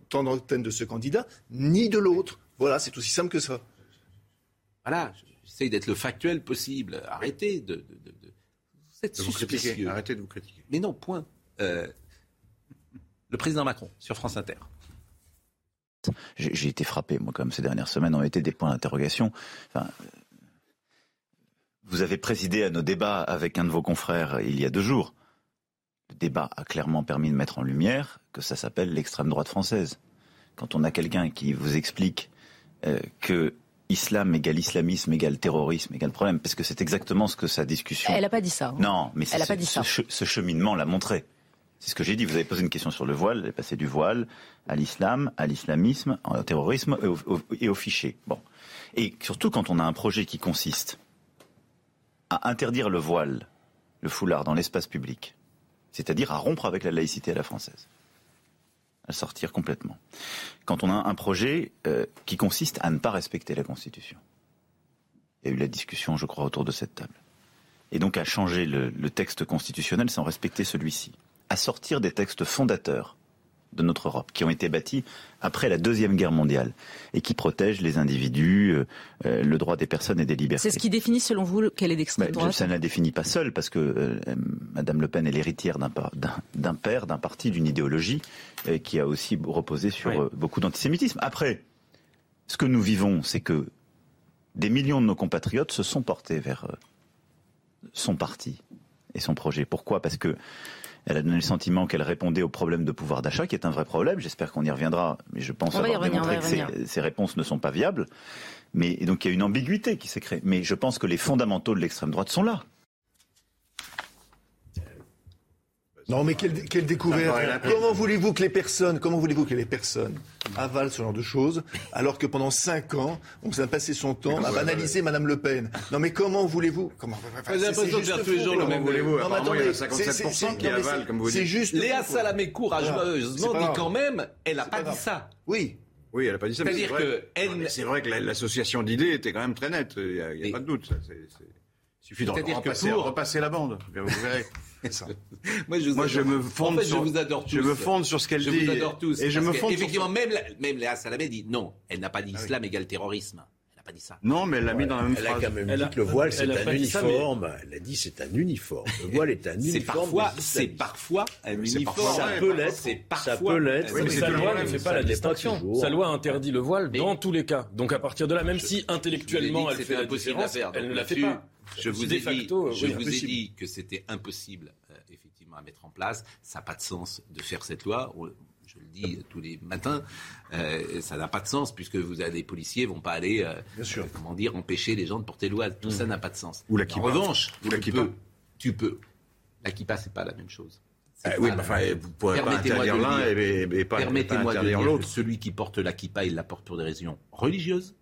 temps d'antenne de ce candidat, ni de l'autre. Voilà, c'est aussi simple que ça. Voilà, j'essaye d'être le factuel possible. Arrêtez de. de, de, de- Vous êtes De vous critiquer. suspicieux. Arrêtez de vous critiquer. Mais non, point. Euh, le président Macron sur France Inter. J'ai été frappé, moi, quand même, ces dernières semaines, ont été des points d'interrogation. Enfin, vous avez présidé à nos débats avec un de vos confrères il y a deux jours. Le débat a clairement permis de mettre en lumière que ça s'appelle l'extrême droite française. Quand on a quelqu'un qui vous explique euh, que islam égale islamisme égale terrorisme égale problème, parce que c'est exactement ce que sa discussion. Elle n'a pas dit ça. hein. Non, mais c'est Elle a pas ce- dit ça. ce, che- ce cheminement l'a montré. C'est ce que j'ai dit. Vous avez posé une question sur le voile. Elle est passée du voile à l'islam, à l'islamisme, au terrorisme et au, fichier. Bon. Et surtout quand on a un projet qui consiste à interdire le voile, le foulard dans l'espace public, c'est-à-dire à rompre avec la laïcité à la française, à sortir complètement. Quand on a un projet euh, qui consiste à ne pas respecter la Constitution. Il y a eu la discussion, je crois, autour de cette table et donc à changer le texte constitutionnel sans respecter celui-ci, à sortir des textes fondateurs de notre Europe, qui ont été bâtis après la Deuxième Guerre mondiale, et qui protègent les individus, euh, euh, le droit des personnes et des libertés. C'est ce qui définit, selon vous, quelle est l'extrême Ben, droite ça ne la définit pas seule, parce que euh, Madame Le Pen est l'héritière d'un père, d'un parti, d'une idéologie, euh, qui a aussi reposé sur Oui. beaucoup d'antisémitisme. Après, ce que nous vivons, c'est que des millions de nos compatriotes se sont portés vers euh, son parti et son projet. Pourquoi? Parce que elle a donné le sentiment qu'elle répondait au problème de pouvoir d'achat, qui est un vrai problème. J'espère qu'on y reviendra, mais je pense On avoir revenir, démontré que ces, ces réponses ne sont pas viables. Mais et donc il y a une ambiguïté qui s'est créée. Mais je pense que les fondamentaux de l'extrême droite sont là. Non, mais quelle, quelle découverte Comment voulez-vous que les personnes, comment voulez-vous que les personnes avalent ce genre de choses, alors que pendant cinq ans, on s'est passé son temps à banaliser Madame Le Pen? Non, mais comment voulez-vous? Comment, enfin, J'ai c'est- l'impression c'est de faire juste tous les fou, jours le même voulez-vous? Non, mais Apparemment, il y a attendez, 57% c'est- c'est- qui avalent, c'est- comme vous C'est dites. juste. Léa. Salamé courageusement C'est dit quand même, elle n'a C'est pas dit ça. Oui. Oui, elle n'a pas dit ça. C'est-à-dire c'est vrai- que elle- C'est vrai l'association d'idées était quand même très nette. Il n'y a, y a Et- pas de doute. ça, c'est- c'est- Il suffit de que repasser, pour- repasser la bande. Vous verrez. Ça. Moi, je, vous Moi, je me fonde En fait, sur- je vous adore tous. je me fonde sur ce qu'elle je dit vous adore tous. et je me fonde sur Effectivement, son- même, la, même Léa Salamé dit non, elle n'a pas dit islam égale terrorisme. Elle n'a pas dit ça. Non, mais elle l'a mis dans la même Elle a quand même Elle dit a- que le voile, c'est un ça, mais- uniforme. Elle a dit c'est un uniforme. Le voile est un C'est uniforme. parfois, des c'est parfois un c'est uniforme. parfois Ça peut parfois- l'être. C'est Ça parfois. peut l'être. Oui, mais c'est sa loi ne fait pas la distinction. toujours. Sa loi interdit le voile Mais- dans tous les cas. Donc à partir de là, même si intellectuellement elle fait la différence, à faire. elle ne la fait pas. Je vous ai dit, je vous ai dit que c'était impossible, euh, effectivement, à mettre en place. Ça n'a pas de sens de faire cette loi. Je le dis tous les matins, euh, ça n'a pas de sens puisque vous avez, les policiers vont pas aller, euh, euh, comment dire, empêcher les gens de porter le voile. Tout ça n'a pas de sens. Ou la en revanche, Ou la tu kippa. peux, tu peux. La kippa, c'est pas la même chose. Pas oui, mais enfin, vous pourrez pas Permettez-moi de interdire l'un et, et- et pas, Permettez-moi de interdire dire que l'autre. celui qui porte la kippa, il la porte pour des raisons religieuses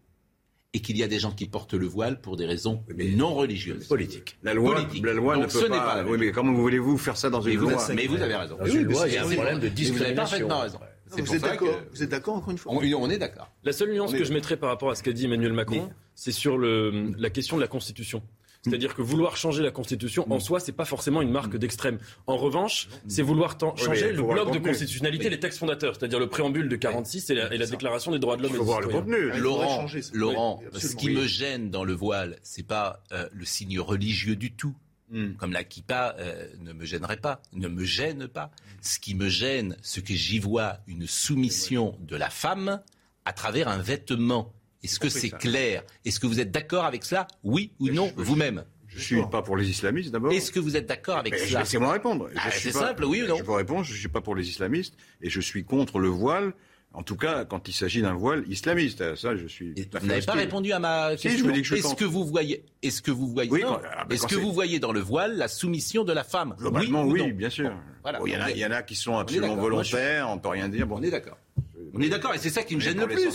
et qu'il y a des gens qui portent le voile pour des raisons non religieuses. Politique. La loi, Politique. la loi Donc ne peut pas. pas la même oui, mais comment voulez-vous faire ça dans Mais une vous, loi mais vous avez raison. Dans une loi, il y a un problème de mais Vous avez discrimination. parfaitement raison. C'est Vous êtes d'accord que- Vous êtes d'accord encore une fois On, on est d'accord. La seule nuance est- que je mettrais par rapport à ce qu'a dit Emmanuel Macron, c'est sur le, la question de la Constitution. C'est-à-dire que vouloir changer la Constitution, en soi, c'est pas forcément une marque d'extrême. En revanche, c'est vouloir changer le bloc de constitutionnalité, les textes fondateurs, c'est-dire le préambule de 46 et la, et la Déclaration des droits de l'homme Il et faut du voir le contenu. Laurent. Laurent, Oui, ce qui Oui. me gêne dans le voile, c'est pas euh, le signe religieux du tout. Hmm. Comme la kippa euh, ne me gênerait pas, ne me gêne pas. Ce qui me gêne, c'est que j'y vois une soumission de la femme à travers un vêtement. Est-ce que c'est clair? Est-ce que vous êtes d'accord avec cela? Oui ou non, vous-même? Je suis pas pour les islamistes d'abord. Est-ce que vous êtes d'accord avec Mais cela? Laissez-moi répondre. Ah, c'est simple, oui ou non? Je vous réponds, je ne suis pas pour les islamistes et je suis contre le voile. En tout cas, quand il s'agit d'un voile islamiste, ça, je suis. Et Vous n'avez pas répondu à ma je question. que je Est-ce que vous voyez, est-ce que vous voyez, Oui, quand- ah, ben, est-ce quand que vous voyez dans le voile la soumission de la femme? Globalement, oui, oui, ou non? bien sûr. Bon, voilà. Bon, il, y en a, On est- il y en a qui sont absolument je- volontaires, on peut rien dire. Bon, On est d'accord. On est d'accord, et c'est ça qui me on gêne le plus.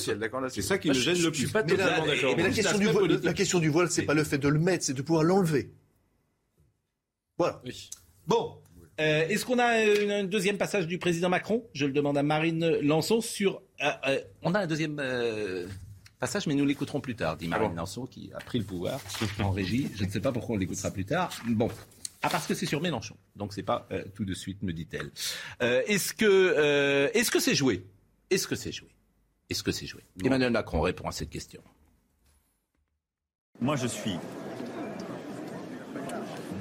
C'est ça qui me Je- gêne je le plus. suis pas totalement et- d'accord. Mais la question, du voile, c'est pas le fait de le mettre, c'est de pouvoir l'enlever. Voilà. Bon. Euh, Est-ce qu'on a une- un deuxième passage du président Macron? Je le demande à Marine Lançon sur. euh, euh, on a un deuxième euh, passage, mais nous l'écouterons plus tard, dit Marine Lançon, qui a pris le pouvoir en régie. Je ne sais pas pourquoi on l'écoutera plus tard. Bon. Ah, parce que c'est sur Mélenchon. Donc c'est pas euh, tout de suite, me dit-elle. Euh, Est-ce que euh, est-ce que c'est joué? Est-ce que c'est joué? Est-ce que c'est joué? Emmanuel Macron répond à cette question. Moi, je suis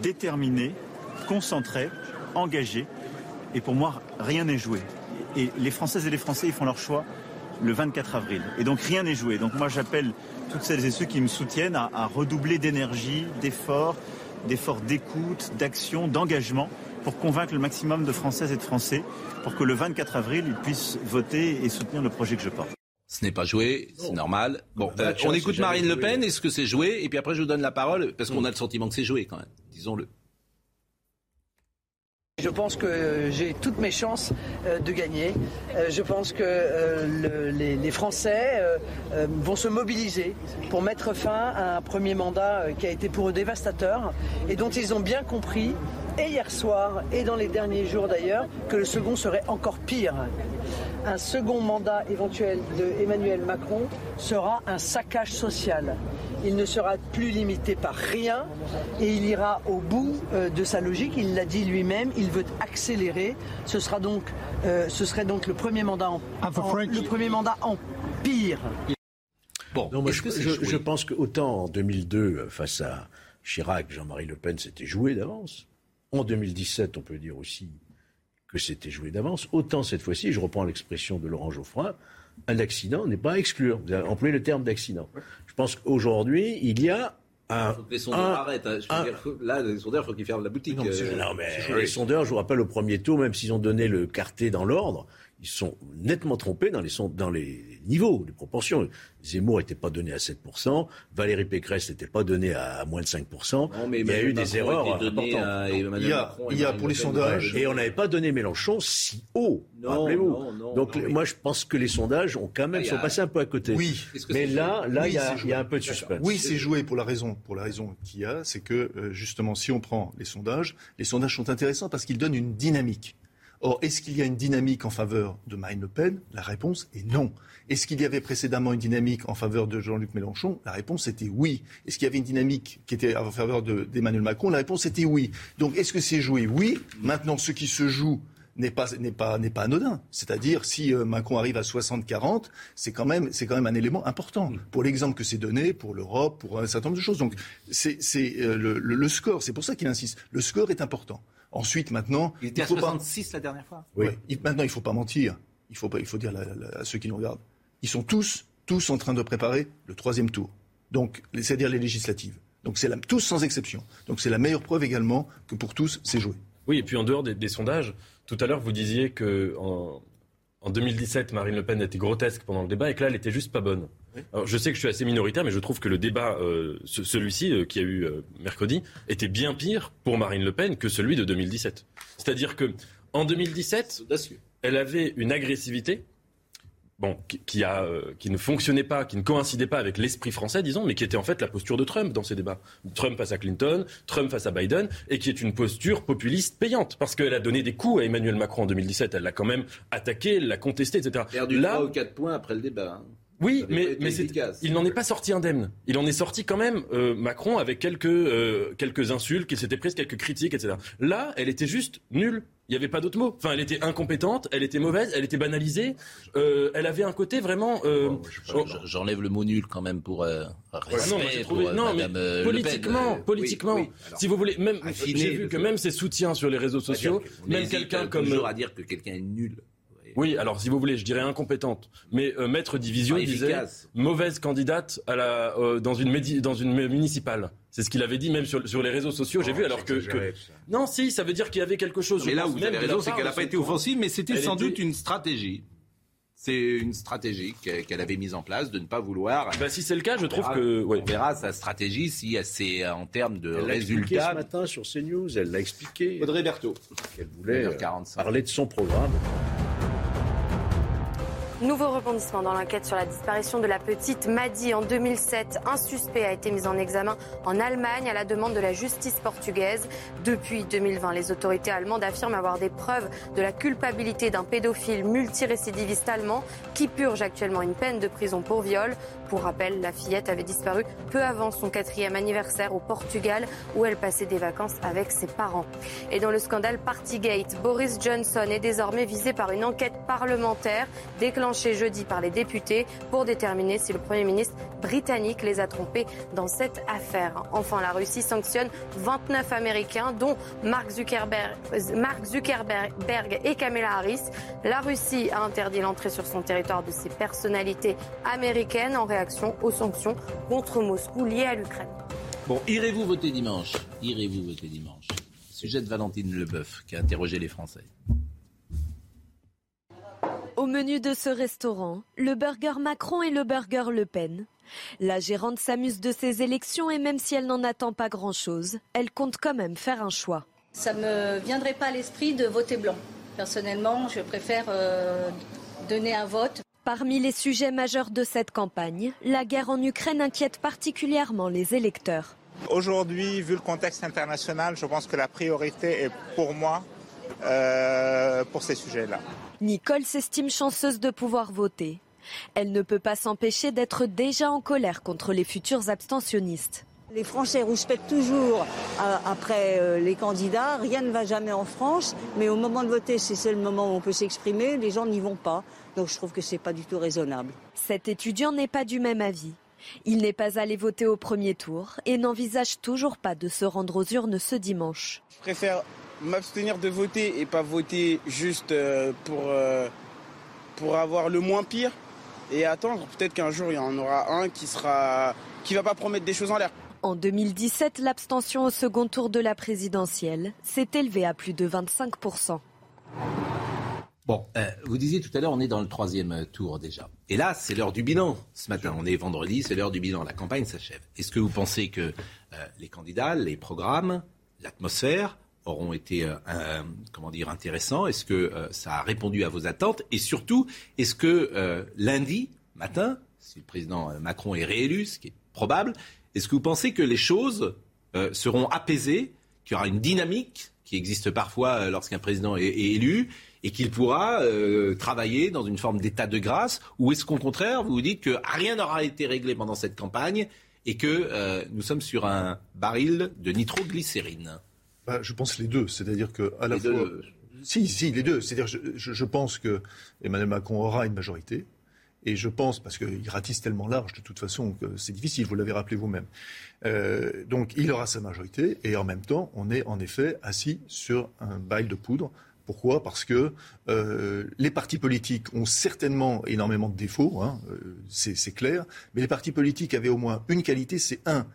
déterminé, concentré, engagé. Et pour moi, rien n'est joué. Et les Françaises et les Français, ils font leur choix le 24 avril. Et donc rien n'est joué. Donc moi, j'appelle toutes celles et ceux qui me soutiennent à, à redoubler d'énergie, d'efforts, d'efforts d'écoute, d'action, d'engagement pour convaincre le maximum de Françaises et de Français pour que le 24 avril, ils puissent voter et soutenir le projet que je porte. Ce n'est pas joué, c'est normal. Bon, euh, on écoute Marine Le. Pen. Est-ce que c'est joué? Et puis après, je vous donne la parole parce qu'on a le sentiment que c'est joué quand même. Disons-le. Je pense que j'ai toutes mes chances euh, de gagner. Euh, Je pense que euh, le- les, Français euh, euh, vont se mobiliser pour mettre fin à un premier mandat euh, qui a été pour eux dévastateur et dont ils ont bien compris, et hier soir et dans les derniers jours d'ailleurs, que le second serait encore pire. Un second mandat éventuel de Emmanuel Macron sera un saccage social. Il ne sera plus limité par rien et il ira au bout euh, de sa logique. Il l'a dit lui-même, il veut accélérer. Ce, sera donc, euh, ce serait donc le premier mandat en, en- le premier mandat en pire. Bon, Non, moi, est-ce je, je- je pense qu'autant en 2002, euh, face à Chirac, Jean-Marie Le Pen, c'était joué d'avance. En 2017, on peut dire aussi que c'était joué d'avance. Autant cette fois-ci, je reprends l'expression de Laurent Geoffroy, un accident n'est pas à exclure. Vous avez employé le terme d'accident. Je pense qu'aujourd'hui, il y a un. Faut que les sondeurs un- arrêtent. hein. Je veux un- dire, faut- là, les sondeurs, il faut qu'ils ferment la boutique. non, mais, euh, non, mais c'est- les sondeurs, je vous rappelle, au premier tour, même s'ils ont donné le quartet dans l'ordre, ils sont nettement trompés dans les, dans les niveaux, les proportions. Zemmour n'était pas donné à 7%, Valérie Pécresse n'était pas donnée à, moins de 5%. Non, mais il y a eu des erreurs importantes. à Il y a- Macron et il y a Marine pour Le les sondages- Et on n'avait pas donné Mélenchon si haut, rappelez-vous. non, Donc moi je pense que les sondages ont quand même Ah, sont a- passés un peu à côté. Oui. Mais là, là Oui, il y, a- y un peu de suspense. Oui, c'est joué pour la raison, pour la raison qu'il y a, c'est que euh, justement, si on prend les sondages, les sondages sont intéressants parce qu'ils donnent une dynamique. Or, est-ce qu'il y a une dynamique en faveur de Marine Le Pen? La réponse est non. Est-ce qu'il y avait précédemment une dynamique en faveur de Jean-Luc Mélenchon? La réponse était oui. Est-ce qu'il y avait une dynamique qui était en faveur d'Emmanuel Macron? La réponse était oui. Donc, est-ce que c'est joué? Oui. Maintenant, ce qui se joue n'est pas, n'est pas, n'est pas anodin. C'est-à-dire, si euh, Macron arrive à 60-40, c'est quand même, c'est quand même un élément important pour l'exemple que c'est donné, pour l'Europe, pour un certain nombre de choses. Donc, c'est, euh, le, le, score. C'est pour ça qu'il insiste. Le score est important. Ensuite, maintenant, il était à 66 la dernière fois. Oui. maintenant, il faut pas mentir. Il faut pas, il faut dire à ceux qui nous regardent. Ils sont tous, tous en train de préparer le troisième tour. Donc, c'est-à-dire les législatives. Donc, c'est tous sans exception. Donc, c'est la meilleure preuve également que pour tous, c'est joué. Oui, et puis en dehors des sondages, tout à l'heure, vous disiez que en, 2017, Marine Le Pen était grotesque pendant le débat et que là, elle était juste pas bonne. Alors, je sais que je suis assez minoritaire, mais je trouve que le débat, euh, celui-ci, euh, qui a eu euh, mercredi, était bien pire pour Marine Le Pen que celui de 2017. C'est-à-dire que en 2017, elle avait une agressivité bon, qui, a, qui ne fonctionnait pas, qui ne coïncidait pas avec l'esprit français, disons, mais qui était en fait la posture de Trump dans ces débats. Trump face à Clinton, Trump face à Biden, et qui est une posture populiste payante, parce qu'elle a donné des coups à Emmanuel Macron en 2017, elle l'a quand même attaqué, elle l'a contesté, etc. Perdu Là, 3 ou 4 points après le débat. Hein. Oui, mais, mais il n'en est pas sorti indemne. Il en est sorti quand même, euh, Macron, avec quelques, euh, quelques insultes, qui s'était prises quelques critiques, etc. Là, elle était juste nulle. Il n'y avait pas d'autre mot. Enfin, elle était incompétente, elle était mauvaise, elle était banalisée. Euh, elle avait un côté vraiment. J'enlève le mot nul quand même pour euh, respect non, mais politiquement, politiquement. si vous voulez, même j'ai vu que même ses soutiens sur les réseaux sociaux, même quelqu'un comme. Toujours à dire que quelqu'un est nul. Oui, alors si vous voulez, je dirais incompétente. Mais Maître Division disait mauvaise candidate à la, dans, une dans une municipale. C'est ce qu'il avait dit même sur, sur les réseaux sociaux. J'ai vu alors que, non, si, ça veut dire qu'il y avait quelque chose. Mais là où vous avez raison, c'est qu'elle n'a pas été offensive, mais c'était sans doute une stratégie. C'est une stratégie qu'elle avait mise en place de ne pas vouloir. Bah, si c'est le cas, je trouve que. On verra sa stratégie si c'est en termes de elle résultats. ce matin sur CNews, elle l'a expliqué. Audrey Berthaud. Elle voulait euh, parler de son programme. Nouveau rebondissement dans l'enquête sur la disparition de la petite Madi en 2007. Un suspect a été mis en examen en Allemagne à la demande de la justice portugaise. Depuis 2020, les autorités allemandes affirment avoir des preuves de la culpabilité d'un pédophile multirécidiviste allemand qui purge actuellement une peine de prison pour viol. Pour rappel, la fillette avait disparu peu avant son quatrième anniversaire au Portugal où elle passait des vacances avec ses parents. Et dans le scandale Partygate, Boris Johnson est désormais visé par une enquête parlementaire déclenchée jeudi par les députés pour déterminer si le Premier ministre britannique les a trompés dans cette affaire. Enfin, la Russie sanctionne 29 Américains, dont Mark Zuckerberg, Mark Zuckerberg et Kamala Harris. La Russie a interdit l'entrée sur son territoire de ses personnalités américaines en réaction aux sanctions contre Moscou liées à l'Ukraine. Bon, irez-vous voter dimanche? Irez-vous voter dimanche? Sujet de Valentine Leboeuf qui a interrogé les Français. Au menu de ce restaurant, le burger Macron et le burger Le Pen. La gérante s'amuse de ces élections et même si elle n'en attend pas grand-chose, elle compte quand même faire un choix. Ça ne me viendrait pas à l'esprit de voter blanc. Personnellement, je préfère euh, donner un vote Parmi les sujets majeurs de cette campagne, la guerre en Ukraine inquiète particulièrement les électeurs. Aujourd'hui, vu le contexte international, je pense que la priorité est pour moi euh, pour ces sujets-là. Nicole s'estime chanceuse de pouvoir voter. Elle ne peut pas s'empêcher d'être déjà en colère contre les futurs abstentionnistes. Les Français respectent toujours euh, après euh, les candidats. Rien ne va jamais en France, mais au moment de voter, c'est le moment où on peut s'exprimer. Les gens n'y vont pas. Donc je trouve que ce n'est pas du tout raisonnable. Cet étudiant n'est pas du même avis. Il n'est pas allé voter au premier tour et n'envisage toujours pas de se rendre aux urnes ce dimanche. Je préfère m'abstenir de voter et pas voter juste euh, pour, pour avoir le moins pire et attendre peut-être qu'un jour il y en aura un qui sera qui va pas promettre des choses en l'air. En 2017, l'abstention au second tour de la présidentielle s'est élevée à plus de 25%. Bon, euh, vous disiez tout à l'heure, on est dans le troisième tour déjà. Et là, c'est l'heure du bilan. Ce matin, on est vendredi, c'est l'heure du bilan. La campagne s'achève. Est-ce que vous pensez que euh, les candidats, les programmes, l'atmosphère auront été, euh, comment dire, intéressants? Est-ce que ça a répondu à vos attentes? Et surtout, est-ce que lundi matin, si le président Macron est réélu, ce qui est probable, est-ce que vous pensez que les choses euh, seront apaisées, qu'il y aura une dynamique qui existe parfois euh, lorsqu'un président est, élu et qu'il pourra euh, travailler dans une forme d'état de grâce? Ou est-ce qu'au contraire, vous vous dites que rien n'aura été réglé pendant cette campagne et que euh, nous sommes sur un baril de nitroglycérine? Bah, je pense les deux. C'est-à-dire que à la Les fois. deux. Si, si, les deux. C'est-à-dire, je, je- je pense que Emmanuel Macron aura une majorité. Et je pense, parce qu'il ratisse tellement large de toute façon que c'est difficile, vous l'avez rappelé vous-même. Euh, donc il aura sa majorité et en même temps, on est en effet assis sur un bail de poudre. Pourquoi? Parce que euh, les partis politiques ont certainement énormément de défauts, hein, euh, c'est clair, mais les partis politiques avaient au moins une qualité, c'est un,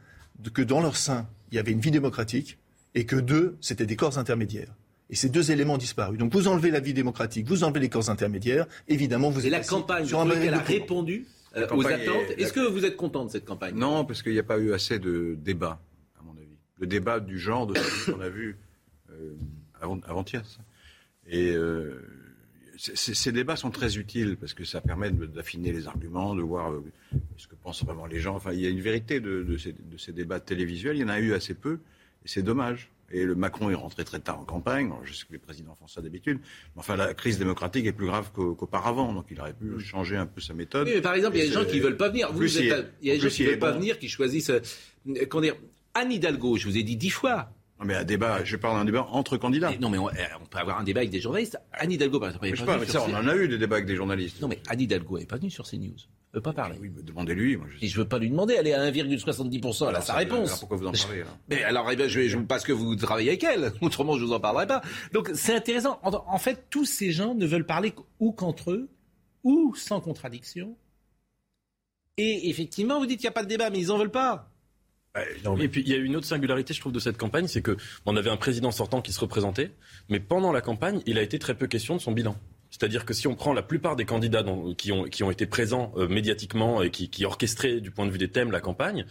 que dans leur sein, il y avait une vie démocratique, et que deux, c'était des corps intermédiaires. Et ces deux éléments ont disparu. Donc vous enlevez la vie démocratique, vous enlevez les corps intermédiaires, évidemment vous Et êtes la assis campagne, sur a poudre. répondu euh, La aux attentes. est- Est-ce que vous êtes content de cette campagne? Non, parce qu'il n'y a pas eu assez de débat, à mon avis. Le débat du genre de celui qu'on a vu euh, avant, avant-hier. Et euh, ces débats sont très utiles parce que ça permet d'affiner les arguments, de voir euh, ce que pensent vraiment les gens. Enfin, il y a une vérité de, de ces, de ces débats télévisuels. Il y en a eu assez peu, et c'est dommage. Et le Macron est rentré très tard en campagne. Je sais que les présidents font ça d'habitude. Mais enfin, la crise démocratique est plus grave qu'au- qu'auparavant. Donc, il aurait pu changer un peu sa méthode. Oui, mais par exemple, il y a des gens qui ne veulent pas venir. en Vous, plus, vous êtes- il est- il y a des en gens qui ne veulent pas venir, qui choisissent. euh, comment dire Anne Hidalgo, je vous ai dit dix fois. Non, mais un débat, je parle d'un débat entre candidats. non, mais on, euh, on peut avoir un débat avec des journalistes. Anne Hidalgo, par exemple, est je pas pas, venue mais ça, on en a eu des débats avec des journalistes. Non, mais Anne Hidalgo n'est pas venue sur CNews. Veut pas parler. Oui, mais demandez-lui. Je... Et je veux pas lui demander, elle est à 1,70%, elle a Alors, sa ça, réponse. alors pourquoi vous en parlez, alors Mais alors, eh ben, je vais, je- parce que vous travaillez avec elle, autrement je vous en parlerai pas. Donc c'est intéressant. En, en fait, tous ces gens ne veulent parler ou qu'entre eux, ou sans contradiction. Et effectivement, vous dites qu'il n'y a pas de débat, mais ils en veulent pas. Et puis il y a une autre singularité, je trouve, de cette campagne, c'est que on avait un président sortant qui se représentait, mais pendant la campagne, il a été très peu question de son bilan. C'est-à-dire que si on prend la plupart des candidats qui, ont, qui ont été présents euh, médiatiquement et qui, qui orchestraient du point de vue des thèmes la campagne,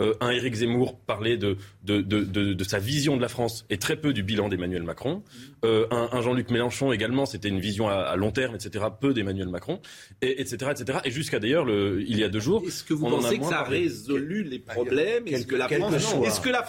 euh, un Éric Zemmour parlait de, de, de, de, de sa vision de la France et très peu du bilan d'Emmanuel Macron. Euh, un, un Jean-Luc Mélenchon également, c'était une vision à, à long terme, etc., peu d'Emmanuel Macron, et, etc., etc. Et jusqu'à d'ailleurs, le- il y a deux jours, Est-ce que vous pensez que ça a résolu les problèmes? Est-ce que, la que France, que la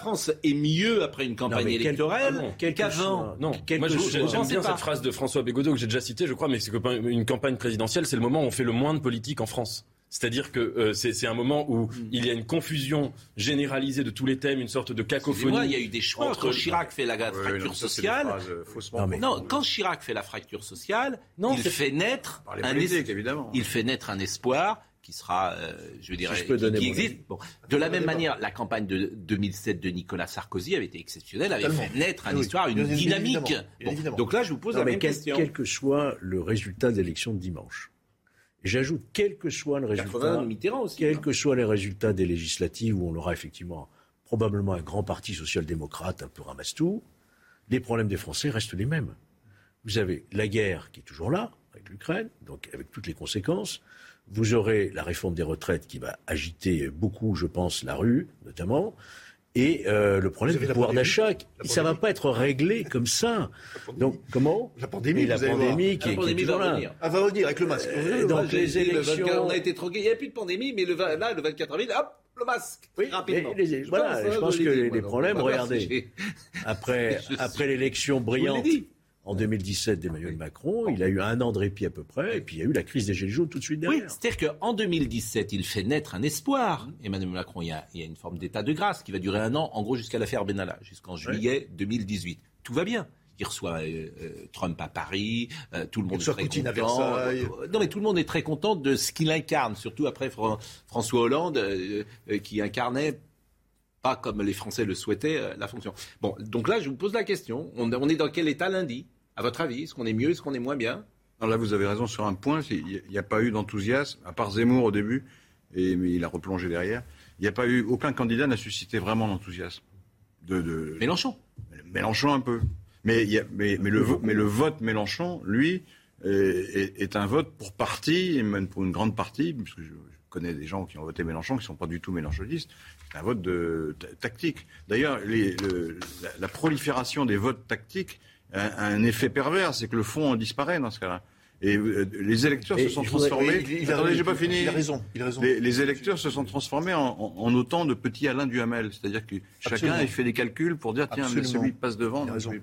est mieux après une campagne quel- électorale ah non, quel que qu'avant. Non, Quel moi que j'aime bien pas. cette phrase de François Bégodeau que j'ai déjà citée, je crois, mais c'est qu'une campagne présidentielle, c'est le moment où on fait le moins de politique en France. C'est-à-dire que euh, c'est un moment où il y a une confusion généralisée de tous les thèmes, une sorte de cacophonie. Il y a eu des choix. entre- Quand Chirac fait la fracture non, ça, c'est sociale, phrases, euh, non, non, quand Chirac fait la fracture sociale, Non, il fait naître un politiques, es- évidemment. il fait naître un espoir qui sera, euh, je dirais, je peux qui- donner qui mon existe. Bon, de la même manière, la campagne de 2007 de Nicolas Sarkozy avait été exceptionnelle, avait Totalement. fait naître une oui, histoire, une évidemment, dynamique. bien Bon, évidemment. donc là, je vous pose Non, la mais même quel, question. quel que soit le résultat de l'élection de dimanche. J'ajoute, quel que soit le 80 résultat, aussi. quels hein. que soient les résultats des législatives où on aura effectivement probablement un grand parti social-démocrate un peu ramasse-tout, les problèmes des Français restent les mêmes. Vous avez la guerre qui est toujours là, avec l'Ukraine, donc avec toutes les conséquences. Vous aurez la réforme des retraites qui va agiter beaucoup, je pense, la rue, notamment. Et euh, le problème du pouvoir d'achat, La ça va pandémie. pas être réglé comme ça. Donc comment La pandémie, Et la vous allez pandémie voir. qui, est- La qui est pandémie va toujours là. revenir. Ah, va revenir avec le masque. Euh, donc les été le 24 élections. on a été troqué. Il n'y a plus de pandémie, mais le, là, le 24 avril, hop, le masque. Oui, rapidement. mais les- voilà, pense, je hein, pense que les donc, problèmes, va regardez. Après, après l'élection brillante. En 2017 d'Emmanuel Macron, il a eu un an de répit à peu près, et puis il y a eu la crise des Gilets jaunes tout de suite Oui, derrière. c'est-à-dire qu'en 2017, il fait naître un espoir. Mmh. Emmanuel Macron, il y, a, il y a une forme d'état de grâce qui va durer un an, en gros jusqu'à l'affaire Benalla, jusqu'en juillet 2018. Tout va bien. Il reçoit euh, euh, Trump à Paris, euh, tout le monde est reçoit très Poutine à content. Versailles. Euh, non, mais tout le monde est très content de ce qu'il incarne, surtout après Fran- François Hollande, qui incarnait pas comme les Français le souhaitaient la fonction. Bon, donc là, je vous pose la question. On, on est dans quel état lundi? À votre avis, est-ce qu'on est mieux, est-ce qu'on est moins bien? Non, là, vous avez raison sur un point. Il n'y a pas eu d'enthousiasme, à part Zemmour au début, et, mais il a replongé derrière. Il n'y a pas eu, aucun candidat n'a suscité vraiment l'enthousiasme. De, de- Mélenchon. Mélenchon un peu. Mais, il y a- mais, mais le, vo- mais le vote Mélenchon, lui, est, est un vote pour partie, et même pour une grande partie, puisque je, je connais des gens qui ont voté Mélenchon qui ne sont pas du tout mélenchonistes, c'est un vote de, ta- tactique. D'ailleurs, les- le- la, la prolifération des votes tactiques un effet pervers, c'est que le fond disparaît dans ce cas-là. Et les électeurs Et se sont transformés. il- il a- Attendez, j'ai pas fini. il a raison, il a raison. Les, les électeurs se sont transformés en, en- en autant de petits Alain Duhamel. C'est-à-dire que chacun il fait des calculs pour dire tiens, mais Absolument. celui qui passe devant, Il a raison. vais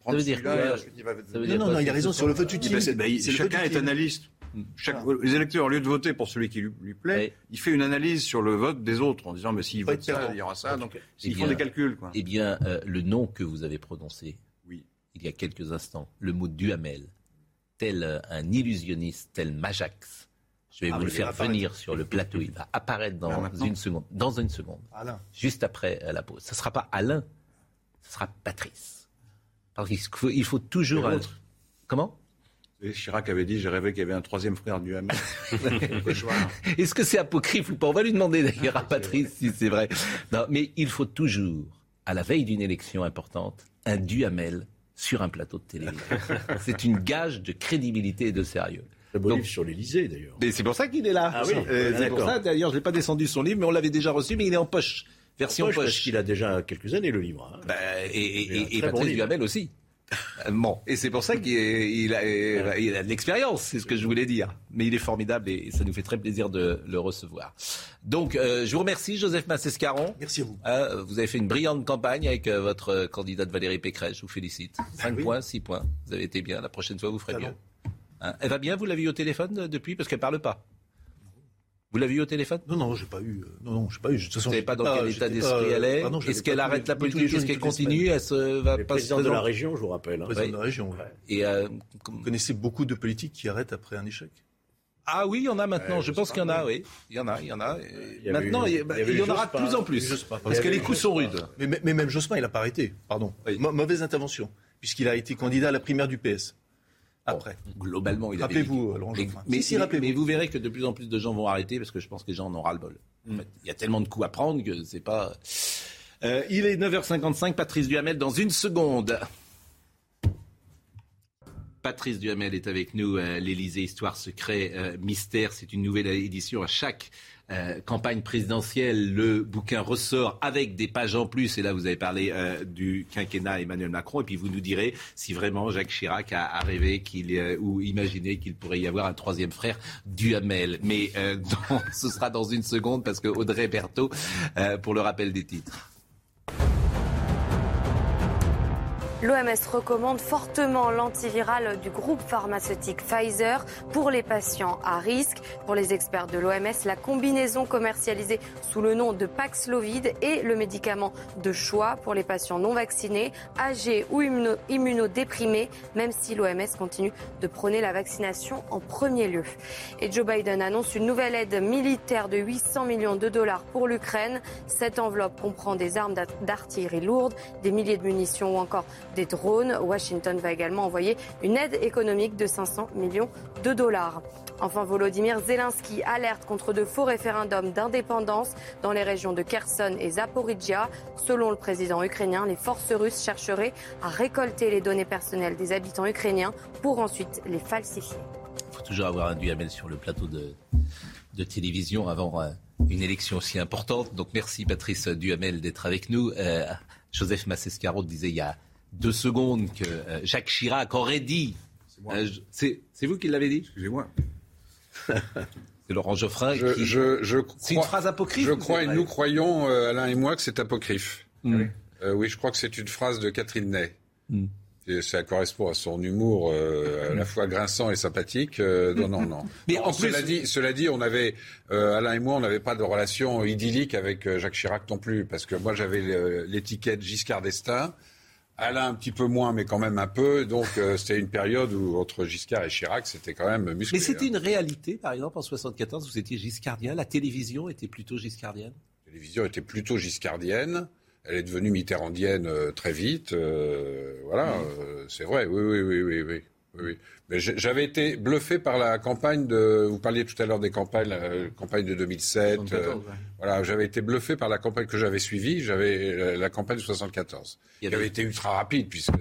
prendre Ça veut dire va- Ça veut dire Non, non, non, il a raison, sur le vote utile, Ben, c'est- ben, chacun vote est analyste. Chaque, les électeurs, au lieu de voter pour celui qui lui, lui plaît, il fait une analyse sur le vote des autres en disant mais s'il vote ça, il y aura ça. Donc Eh ils font bien- des calculs. Quoi. Eh bien, euh, le nom que vous avez prononcé il y a quelques instants, le mot Duhamel, tel euh, un illusionniste, tel Majax, je vais Ah, vous le faire venir sur le plateau. Il va apparaître dans une seconde. Dans une seconde. Alain. Juste après euh, la pause. Ce ne sera pas Alain, ce sera Patrice. Parce qu'il faut, il faut toujours. Un- Comment? Et Chirac avait dit j'ai rêvé qu'il y avait un troisième frère Duhamel. Est-ce que c'est apocryphe ou pas? On va lui demander d'ailleurs à Patrice si c'est vrai. Non, mais il faut toujours, à la veille d'une élection importante, un Duhamel sur un plateau de télévision. c'est une gage de crédibilité et de sérieux. Très beau Donc- livre sur l'Elysée, d'ailleurs. Mais c'est pour ça qu'il est là. Ah oui Euh, c'est pour d'accord. ça, d'ailleurs, je n'ai pas descendu son livre, mais on l'avait déjà reçu, mais il est en poche. Version Poche, poche. parce qu'il a déjà quelques années, le livre. hein. Bah, et, et- et- et très bon Patrice livre. Duhamel aussi. Euh, Bon, et c'est pour ça qu'il il a, il a de l'expérience, c'est ce que je voulais dire. Mais il est formidable et ça nous fait très plaisir de le recevoir. Donc, euh, je vous remercie, Joseph Massescaron. Merci à vous. Euh, vous avez fait une brillante campagne avec euh, votre euh, candidate Valérie Pécresse, je vous félicite. 5 oui. points, 6 points. Vous avez été bien, la prochaine fois vous ferez mieux. Hein, elle va bien, vous l'avez eu au téléphone euh, depuis? Parce qu'elle parle pas. Vous l'avez eu au téléphone? Non, non, j'ai pas eu. euh, Non, non, j'ai pas eu. De toute façon, Vous ne savez pas dans quel état d'esprit pas- elle est Ah Est-ce qu'elle arrête la politique Est-ce qu'elle continue. Elle se va Le pas se président de la région, je vous rappelle. hein. Président Oui. de la région. ouais. Et euh, Vous connaissez beaucoup de politiques qui arrêtent après un échec? Ah oui, il y en a maintenant. Ouais, je je pense qu'il y en a, oui. Il y en a, il y en a. Il y maintenant, eu- il y, bah, il y en aura de plus en plus. Parce que les coups sont rudes. Mais, mais- mais même Jospin, il n'a pas arrêté. Pardon. Mau- mauvaise intervention. Puisqu'il a été candidat à la primaire du PS. Après. Globalement, il Rappelez-vous, dit- Laurent mais, Si, si, mais- vous verrez que de plus en plus de gens vont arrêter parce que je pense que les gens en ont ras-le-bol. En fait, il y a tellement de coups à prendre que c'est pas. Euh, il est 9h55, Patrice Duhamel dans une seconde. Patrice Duhamel est avec nous, euh, l'Élysée, Histoire, Secret, euh, Mystère. C'est une nouvelle édition à chaque euh, campagne présidentielle. Le bouquin ressort avec des pages en plus. Et là, vous avez parlé euh, du quinquennat Emmanuel Macron. Et puis, vous nous direz si vraiment Jacques Chirac a, a rêvé qu'il euh, ou imaginé qu'il pourrait y avoir un troisième frère Duhamel. Mais ce sera dans une seconde parce que Audrey Berthaud, pour le rappel des titres. L'OMS recommande fortement l'antiviral du groupe pharmaceutique Pfizer pour les patients à risque. Pour les experts de l'OMS, la combinaison commercialisée sous le nom de Paxlovid est le médicament de choix pour les patients non vaccinés, âgés ou immuno- immunodéprimés, même si l'OMS continue de prôner la vaccination en premier lieu. Et Joe Biden annonce une nouvelle aide militaire de 800 millions de dollars pour l'Ukraine. Cette enveloppe comprend des armes d'art- d'artillerie lourde, des milliers de munitions ou encore des drones. Washington va également envoyer une aide économique de 500 millions de dollars. Enfin, Volodymyr Zelensky alerte contre de faux référendums d'indépendance dans les régions de Kherson et Zaporizhia. Selon le président ukrainien, les forces russes chercheraient à récolter les données personnelles des habitants ukrainiens pour ensuite les falsifier. Il faut toujours avoir un Duhamel sur le plateau de, télévision avant euh, une élection aussi importante. Donc merci Patrice Duhamel d'être avec nous. Euh, Joseph Massescaron disait il y a deux secondes que euh, Jacques Chirac aurait dit. Euh, C'est vous qui l'avez dit? Excusez-moi. C'est Laurent Geoffrin Je, qui. je, je C'est une crois- phrase apocryphe Je crois, et nous croyons, euh, Alain et moi, que c'est apocryphe. Mm. Euh, oui, je crois que c'est une phrase de Catherine Ney. Mm. Et ça correspond à son humour euh, à la fois grinçant et sympathique. Euh, non, non, non. Mais en plus- cela dit, cela dit, on avait euh, Alain et moi, on n'avait pas de relation idyllique avec Jacques Chirac non plus, parce que moi j'avais l'étiquette Giscard d'Estaing. Alain un petit peu moins, mais quand même un peu. Donc euh, c'était une période où entre Giscard et Chirac, c'était quand même musclé. Mais c'était hein. une réalité, par exemple, en 74, vous étiez giscardien. La télévision était plutôt giscardienne. La télévision était plutôt giscardienne. Elle est devenue mitterrandienne euh, très vite. euh, voilà, euh, c'est vrai. Oui, oui, oui, oui, oui. Oui. Mais j'avais été bluffé par la campagne de. Vous parliez tout à l'heure des campagnes, la campagne de 2007. 74, euh, ouais. Voilà, j'avais été bluffé par la campagne que j'avais suivie. J'avais la campagne de 74, Il y qui avait- été ultra rapide puisque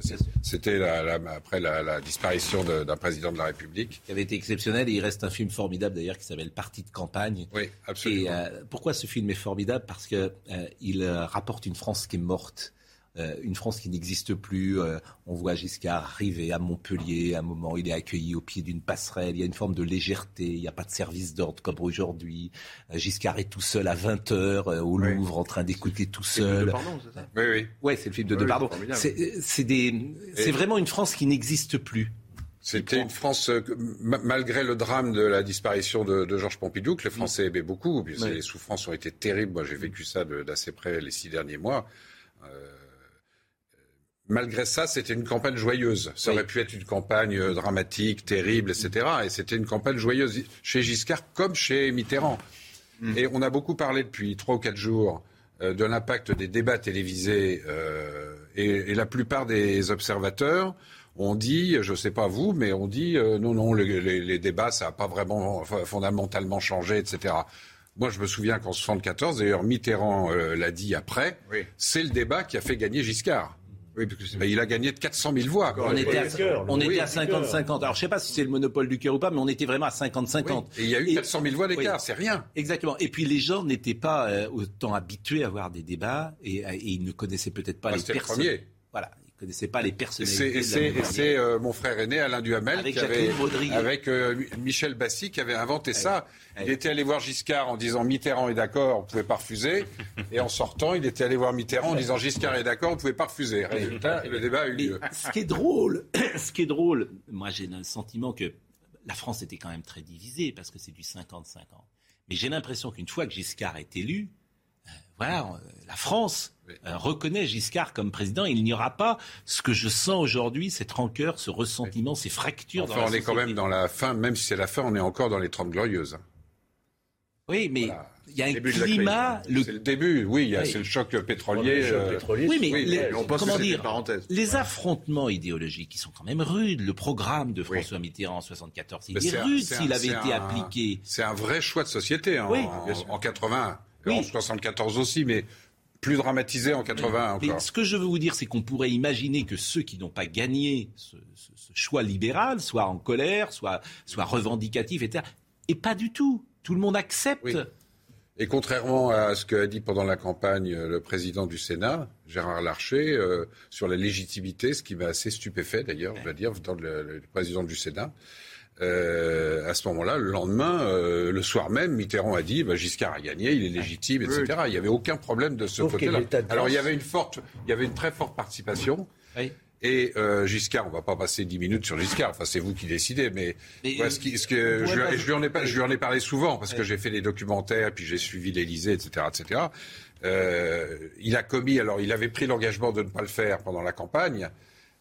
c'était la- la- après la, disparition d'un président de la République. qui avait été exceptionnel et il reste un film formidable d'ailleurs qui s'appelle Partie de campagne. Oui, absolument. Et euh, pourquoi ce film est formidable? Parce que euh, il euh, rapporte une France qui est morte. Euh, une France qui n'existe plus. Euh, on voit Giscard arriver à Montpellier, à un moment où il est accueilli au pied d'une passerelle. Il y a une forme de légèreté, il n'y a pas de service d'ordre comme aujourd'hui. Euh, Giscard est tout seul à 20h au Louvre en train d'écouter tout seul. Oui, oui. Ouais, c'est le film de Depardon. C'est vraiment une France qui n'existe plus. C'était une France, malgré le drame de la disparition de, Georges Pompidou, que les Français aimaient beaucoup, les souffrances ont été terribles. Moi, j'ai vécu ça d'assez près les six derniers mois malgré ça, c'était une campagne joyeuse. Ça aurait pu être une campagne euh, dramatique, terrible, etc. Et c'était une campagne joyeuse chez Giscard comme chez Mitterrand. Mm. Et on a beaucoup parlé depuis trois ou quatre jours euh, de l'impact des débats télévisés. Euh, et, la plupart des observateurs ont dit, je ne sais pas vous, mais on dit non, non, les, débats, ça n'a pas vraiment fondamentalement changé, etc. Moi, je me souviens qu'en 74, d'ailleurs, Mitterrand l'a dit après, c'est le débat qui a fait gagner Giscard. Oui, parce que il a gagné de 400 000 voix. On était à, on était à 50-50. Alors, je ne sais pas si c'est le monopole du cœur ou pas, mais on était vraiment à 50-50. Et il y a eu 400 000 voix d'écart, c'est rien. Exactement. Et puis, les gens n'étaient pas euh, autant habitués à voir des débats et, ils ne connaissaient peut-être pas bah, les personnes. Voilà ne connaissait pas les personnalités. Et c'est euh, mon frère aîné Alain Duhamel avec, qui avait, avec euh, Michel Bassi qui avait inventé ça. Il était allé voir Giscard en disant Mitterrand est d'accord, on ne pouvait pas refuser. Et en sortant, il était allé voir Mitterrand en disant Giscard est d'accord, on ne pouvait pas refuser. Résultat, le débat a eu lieu. Ce qui est drôle, ce qui est drôle, moi j'ai le sentiment que la France était quand même très divisée parce que c'est du 50-50. Mais j'ai l'impression qu'une fois que Giscard est élu, euh, voilà, la France reconnaît Giscard comme président, il n'y aura pas ce que je sens aujourd'hui, cette rancœur, ce ressentiment, ces fractures. Enfin, on est quand même dans la fin, même si c'est la fin, on est encore dans les Trente Glorieuses. Hein. Oui, mais il y a un climat. Le... C'est le début, oui, c'est le choc pétrolier. Euh, oui, mais les, comment dire, les affrontements idéologiques qui sont quand même rudes. Le programme de François Mitterrand en 74, il est, rude s'il avait été appliqué. C'est un vrai choix de société hein, en, en 80, en 74 aussi, mais plus dramatisé en 80 encore. ce que je veux vous dire, c'est qu'on pourrait imaginer que ceux qui n'ont pas gagné ce, choix libéral soient en colère, soient, soient revendicatifs, etc. Et pas du tout. Tout le monde accepte. Et contrairement à ce qu'a dit pendant la campagne le président du Sénat, Gérard Larcher, euh, sur la légitimité, ce qui m'a assez stupéfait d'ailleurs, je dois dire, dans le président du Sénat, euh, à ce moment-là, le lendemain, euh, le soir même, Mitterrand a dit bah, Giscard a gagné, il est légitime, etc. Il n'y avait aucun problème de ce côté-là. Alors il y avait une forte, il y avait une très forte participation. Et euh, Giscard, on va pas passer dix minutes sur Giscard. Enfin, c'est vous qui décidez, mais, ce, ce, que je, lui en ai, je lui en ai parlé souvent parce que j'ai fait des documentaires, puis j'ai suivi l'Élysée, etc., etc. Euh, il a commis, alors il avait pris l'engagement de ne pas le faire pendant la campagne,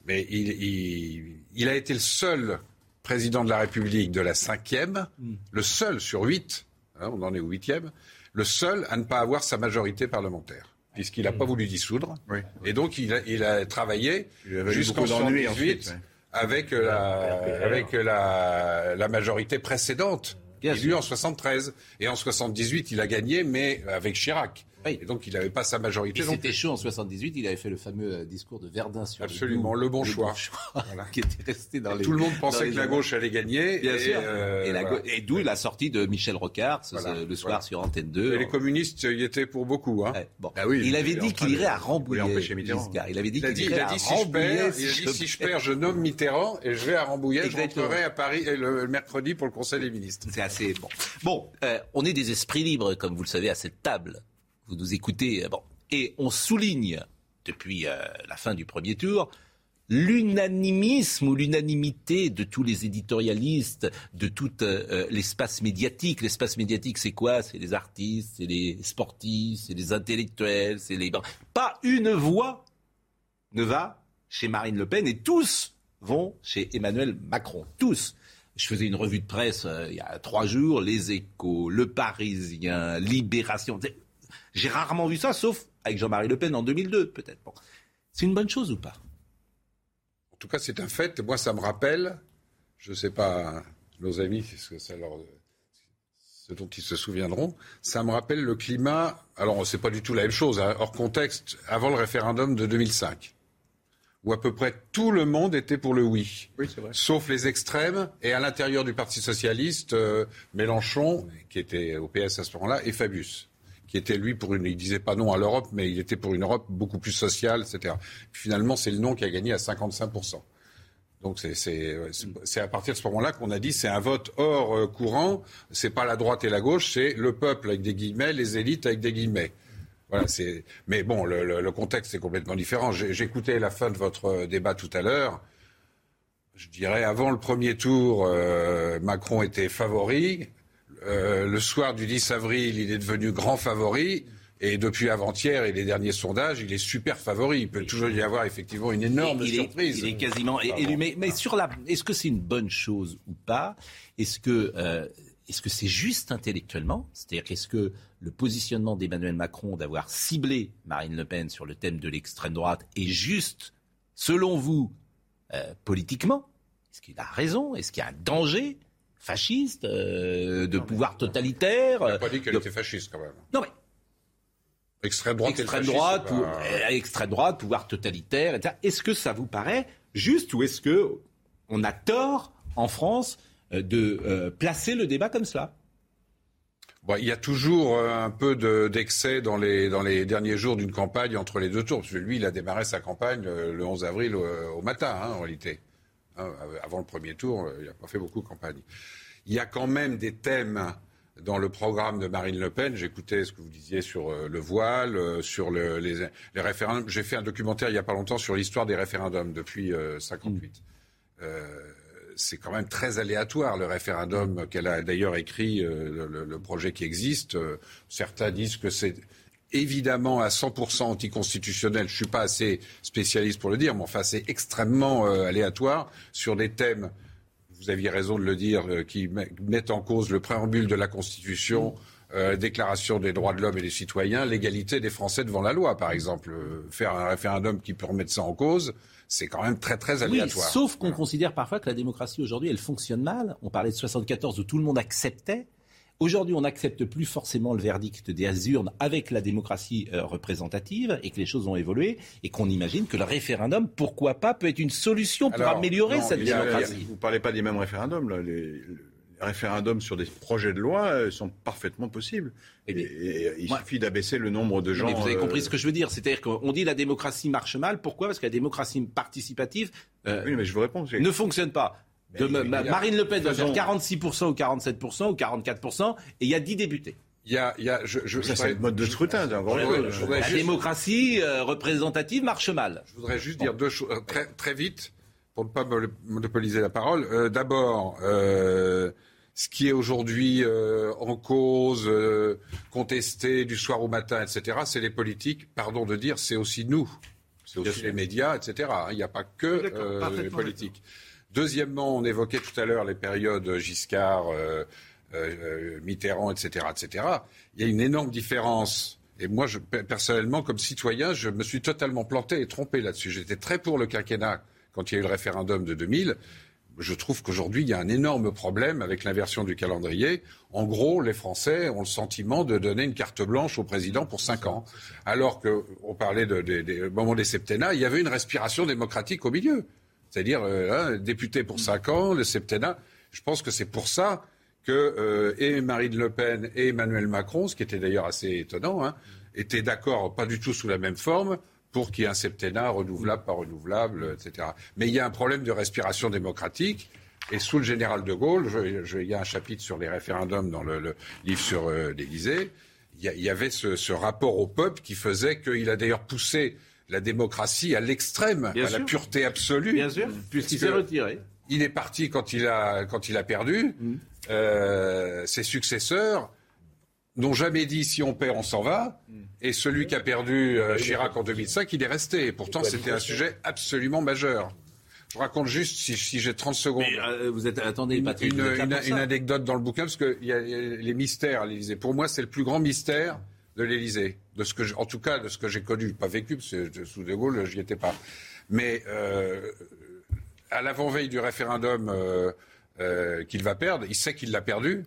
mais il, il, il a été le seul président de la République de la cinquième, hmm. le seul sur huit, hein, on en est au huitième, le seul à ne pas avoir sa majorité parlementaire puisqu'il n'a pas hmm. voulu dissoudre. Et donc, il a, il a travaillé jusqu'en 78 avec, la, avec la, la, majorité précédente, élue en 73. Et en 78, il a gagné, mais avec Chirac. Et donc, il n'avait pas sa majorité. C'était chaud en 78. Il avait fait le fameux euh, discours de Verdun sur Absolument, le, bon choix. qui était resté dans les. Tout le monde pensait que la gauche allait gagner. Bien et, sûr. Euh, et, d'où la sortie de Michel Rocard le soir sur Antenne 2. Et les communistes y étaient pour beaucoup. Hein. bon. Ah oui, il avait dit qu'il irait à Rambouillet. Il avait dit qu'il irait à Rambouillet. Il a dit si je perds, je nomme Mitterrand et je vais à Rambouillet. Je rentrerai à Paris le mercredi pour le Conseil des ministres. C'est assez bon. Bon, euh, on est des esprits libres, comme vous le savez, à cette table vous nous écoutez. Euh. Et on souligne, depuis euh, la fin du premier tour, l'unanimisme ou l'unanimité de tous les éditorialistes, de tout euh, l'espace médiatique. L'espace médiatique, c'est quoi? C'est les artistes, c'est les sportifs, c'est les intellectuels, c'est les... Pas une voix ne va chez Marine Le Pen et tous vont chez Emmanuel Macron. Tous. Je faisais une revue de presse il y a trois jours, Les Échos, Le Parisien, Libération. J'ai rarement vu ça, sauf avec Jean-Marie Le Pen en 2002, peut-être. C'est une bonne chose ou pas? En tout cas, c'est un fait. Moi, ça me rappelle, je ne sais pas, nos amis, ce, ça leur, ce dont ils se souviendront, ça me rappelle le climat. Alors, c'est pas du tout la même chose, hein, hors contexte, avant le référendum de 2005 où à peu près tout le monde était pour le oui, oui vrai. sauf les extrêmes, et à l'intérieur du Parti socialiste, euh, Mélenchon, qui était au PS à ce moment-là, et Fabius qui était lui pour une, il disait pas non à l'Europe, mais il était pour une Europe beaucoup plus sociale, etc. finalement, c'est le non qui a gagné à 55% donc c'est à partir de ce moment-là qu'on a dit c'est un vote hors euh, courant, c'est pas la droite et la gauche, c'est le peuple avec des guillemets, les élites avec des guillemets. Voilà. Mais bon, le, le contexte est complètement différent. J'écoutais la fin de votre euh, débat tout à l'heure. Je dirais avant le premier tour, euh, Macron était favori. Euh, le soir du 10 avril, il est devenu grand favori. Et depuis avant-hier et les derniers sondages, il est super favori. Il peut toujours y avoir effectivement une énorme surprise. il est quasiment élu. Mais, mais, sur la, est-ce que c'est une bonne chose ou pas? Est-ce que euh, est-ce que c'est juste intellectuellement? C'est-à-dire qu'est-ce que le positionnement d'Emmanuel Macron d'avoir ciblé Marine Le Pen sur le thème de l'extrême droite est juste, selon vous, euh, politiquement? Est-ce qu'il a raison? Est-ce qu'il y a un danger? Fasciste, euh, de pouvoir totalitaire Il n'a pas dit qu'elle était fasciste quand même. Non mais Extrême droite, extrême droite, euh, extrême droite, pouvoir totalitaire, etc. Est-ce que ça vous paraît juste ou est-ce que on a tort en France euh, de euh, placer le débat comme cela? Il y a toujours un peu d'excès dans, les, dans les derniers jours d'une campagne entre les deux tours. Parce que lui, il a démarré sa campagne le 11 avril au, matin, hein, en réalité. Hein, avant le premier tour, il n'a pas fait beaucoup de campagne. Il y a quand même des thèmes dans le programme de Marine Le Pen. J'écoutais ce que vous disiez sur euh, le voile, euh, sur le, les, les, référendums. J'ai fait un documentaire il n'y a pas longtemps sur l'histoire des référendums depuis 58. Euh, c'est quand même très aléatoire le référendum qu'elle a d'ailleurs écrit, le, le, projet qui existe. certains disent que c'est évidemment à 100% anticonstitutionnel. Je suis pas assez spécialiste pour le dire, mais enfin c'est extrêmement aléatoire sur des thèmes vous aviez raison de le dire, euh, qui mettent en cause le préambule de la Constitution, euh, déclaration des droits de l'homme et des citoyens, l'égalité des Français devant la loi, par exemple. Euh, faire un référendum qui peut remettre ça en cause, c'est quand même très très aléatoire. Oui, sauf qu'on considère parfois que la démocratie aujourd'hui, elle fonctionne mal. On parlait de 74 où tout le monde acceptait. Aujourd'hui, on n'accepte plus forcément le verdict des urnes avec la démocratie euh, représentative et que les choses ont évolué et qu'on imagine que le référendum, pourquoi pas, peut être une solution pour améliorer cette démocratie. vous ne parlez pas des mêmes référendums. Là. Les, référendums sur des projets de loi euh, sont parfaitement possibles. Et, il suffit d'abaisser le nombre de gens. Mais vous avez compris ce que je veux dire. C'est-à-dire qu'on dit la démocratie marche mal. Pourquoi? Parce que la démocratie participative mais je vous réponds, ne fonctionne pas. Marine Le Pen va faire 46% ou 47% ou 44% et il y a 10 députés. Il y a, il y a, je, je, ça, c'est le mode de scrutin. la démocratie euh, représentative marche mal. Je voudrais juste dire deux choses euh, très, très vite pour ne pas monopoliser la parole. Euh, d'abord, ce qui est aujourd'hui en cause, contesté du soir au matin, etc., c'est les politiques. Pardon de dire, c'est aussi nous. C'est aussi les médias, etc. Il n'y a pas que les politiques. Deuxièmement, on évoquait tout à l'heure les périodes Giscard, euh, euh, Mitterrand, etc., etc. Il y a une énorme différence. Et moi, personnellement, comme citoyen, je me suis totalement planté et trompé là-dessus. J'étais très pour le quinquennat quand il y a eu le référendum de 2000 je trouve qu'aujourd'hui, il y a un énorme problème avec l'inversion du calendrier. En gros, les Français ont le sentiment de donner une carte blanche au président pour cinq ans. Alors qu'on parlait de, de, des septennats, il y avait une respiration démocratique au milieu. C'est-à-dire, euh, hein, député pour 5 ans, le septennat. Je pense que c'est pour ça que euh, Marine Le Pen et Emmanuel Macron, ce qui était d'ailleurs assez étonnant, hein, étaient d'accord, pas du tout sous la même forme, pour qu'il y ait un septennat renouvelable, pas renouvelable, etc. Mais il y a un problème de respiration démocratique. Et sous le général de Gaulle, il y a un chapitre sur les référendums dans le, livre sur euh, l'Élysée, il y, avait ce, rapport au peuple qui faisait qu'il a d'ailleurs poussé la démocratie à l'extrême, à la pureté absolue. Bien sûr, puisqu'il s'est retiré. Il est parti quand il a, quand il a perdu. Mm. Euh, ses successeurs n'ont jamais dit si on perd, on s'en va. Mm. Et celui qui a perdu euh, Chirac en 2005, il est resté. Et pourtant, c'était un sujet absolument majeur. Je raconte juste, si, j'ai 30 secondes. Euh, vous êtes, attendez, Patrick, une, une, anecdote dans le bouquin, parce qu'il y, y, a les mystères à l'Élysée. Pour moi, c'est le plus grand mystère de l'Élysée, de ce que, en tout cas de ce que j'ai connu, pas vécu, parce que sous De Gaulle, j'y étais pas. Mais euh, à l'avant-veille du référendum euh, euh, qu'il va perdre, il sait qu'il l'a perdu.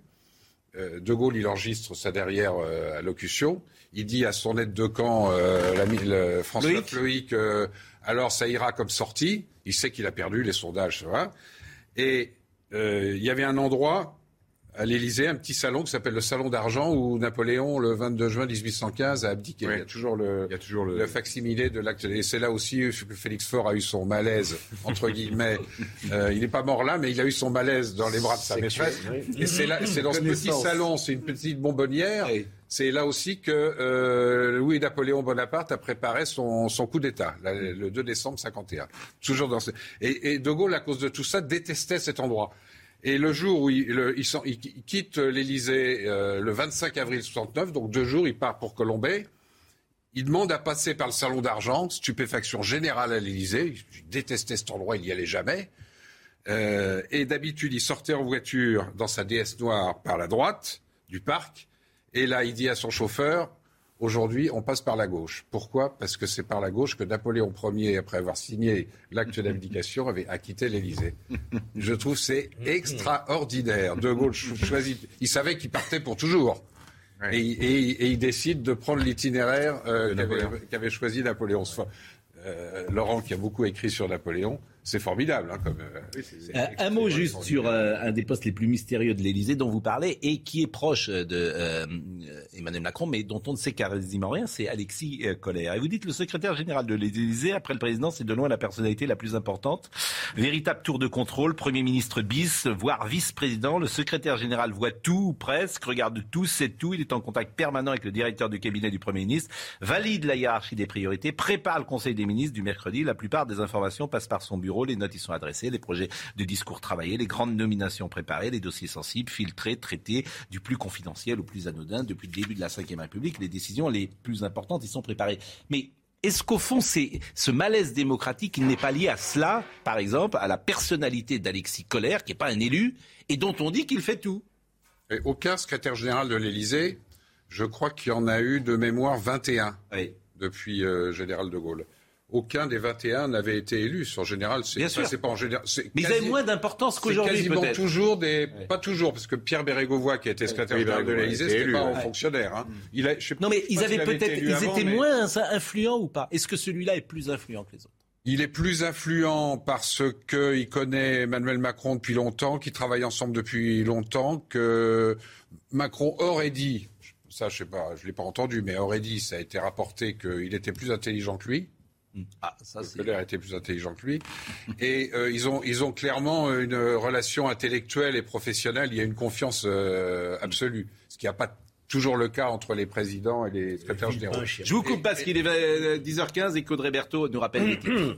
de Gaulle, il enregistre sa dernière allocution. Il dit à son aide de camp, la, François Loïc, alors ça ira comme sortie. Il sait qu'il a perdu les sondages, ça va. Et il y avait un endroit à l'Élysée un petit salon qui s'appelle le Salon d'Argent où Napoléon, le 22 juin 1815, a abdiqué. Il y a toujours le, Il y a toujours le. le facsimilé de l'acte. Et c'est là aussi que Félix Faure a eu son malaise, entre guillemets. Euh, il n'est pas mort là, mais il a eu son malaise dans les bras de sa maîtresse. Et c'est là, c'est dans ce petit salon, c'est une petite bonbonnière. C'est là aussi que euh, Louis-Napoléon Bonaparte a préparé son, son coup d'État, le 2 décembre 51. Toujours dans ce... et, et De Gaulle, à cause de tout ça, détestait cet endroit. Et le jour où il, quitte l'Élysée euh, le 25 avril 69, donc deux jours, il part pour Colombey. Il demande à passer par le salon d'argent, stupéfaction générale à l'Élysée. Il détestait cet endroit, il n'y allait jamais. Euh, et d'habitude, il sortait en voiture dans sa DS noire par la droite du parc. Et là, il dit à son chauffeur, aujourd'hui, on passe par la gauche. Pourquoi? Parce que c'est par la gauche que Napoléon Ier, après avoir signé l'acte d'abdication, avait acquitté l'Élysée. Je trouve que c'est extraordinaire. De Gaulle cho- choisit. Il savait qu'il partait pour toujours. Et, il- et il- et il décide de prendre l'itinéraire euh, qu'avait choisi Napoléon. Enfin, euh, Laurent, qui a beaucoup écrit sur Napoléon, c'est formidable. Hein, comme, euh, c'est- Euh, un mot juste sur euh, un des postes les plus mystérieux de l'Élysée dont vous parlez et qui est proche de euh, Emmanuel Macron, mais dont on ne sait quasiment rien, c'est Alexis euh, Collère. Et vous dites le secrétaire général de l'Élysée, après le président, c'est de loin la personnalité la plus importante. Véritable tour de contrôle, Premier ministre bis, voire vice-président. Le secrétaire général voit tout, ou presque, regarde tout, sait tout. Il est en contact permanent avec le directeur du cabinet du Premier ministre, valide la hiérarchie des priorités, prépare le Conseil des ministres du mercredi. La plupart des informations passent par son bureau. Les notes y sont adressées, les projets de discours travaillés, les grandes nominations préparées, les dossiers sensibles filtrés, traités, du plus confidentiel au plus anodin. Depuis le début de la Ve République, les décisions les plus importantes y sont préparées. Mais est-ce qu'au fond, c'est ce malaise démocratique, il n'est pas lié à cela, par exemple, à la personnalité d'Alexis Collère, qui n'est pas un élu, et dont on dit qu'il fait tout? Et aucun secrétaire général de l'Élysée, je crois qu'il y en a eu de mémoire 21 depuis euh, Général de Gaulle. Aucun des 21 n'avait été élu. En général, c'est Bien ça, sûr. c'est pas en général. c'est Mais ils avaient moins d'importance qu'aujourd'hui, C'est quasiment toujours des, pas toujours, parce que Pierre Bérégovoy, qui était secrétaire général de l'Élysée, pas un ouais. fonctionnaire. hein. Il a- je sais Non, mais pas ils avaient peut-être, élu ils avant, étaient mais- moins influents ou pas? Est-ce que celui-là est plus influent que les autres? Il est plus influent parce qu'il connaît Emmanuel Macron depuis longtemps, qu'ils travaillent ensemble depuis longtemps, que Macron aurait dit, ça je sais pas, je l'ai pas entendu, mais aurait dit, ça a été rapporté qu'il était plus intelligent que lui. Ah, ça c'est. Colère était plus intelligent que lui. Et euh, ils, ont, ils ont clairement une relation intellectuelle et professionnelle. Il y a une confiance euh, absolue. Ce qui n'a pas toujours le cas entre les présidents et les secrétaires généraux. Je vous coupe parce qu'il est euh, 10h15 et qu'Audrey Berthaud nous rappelle les titres.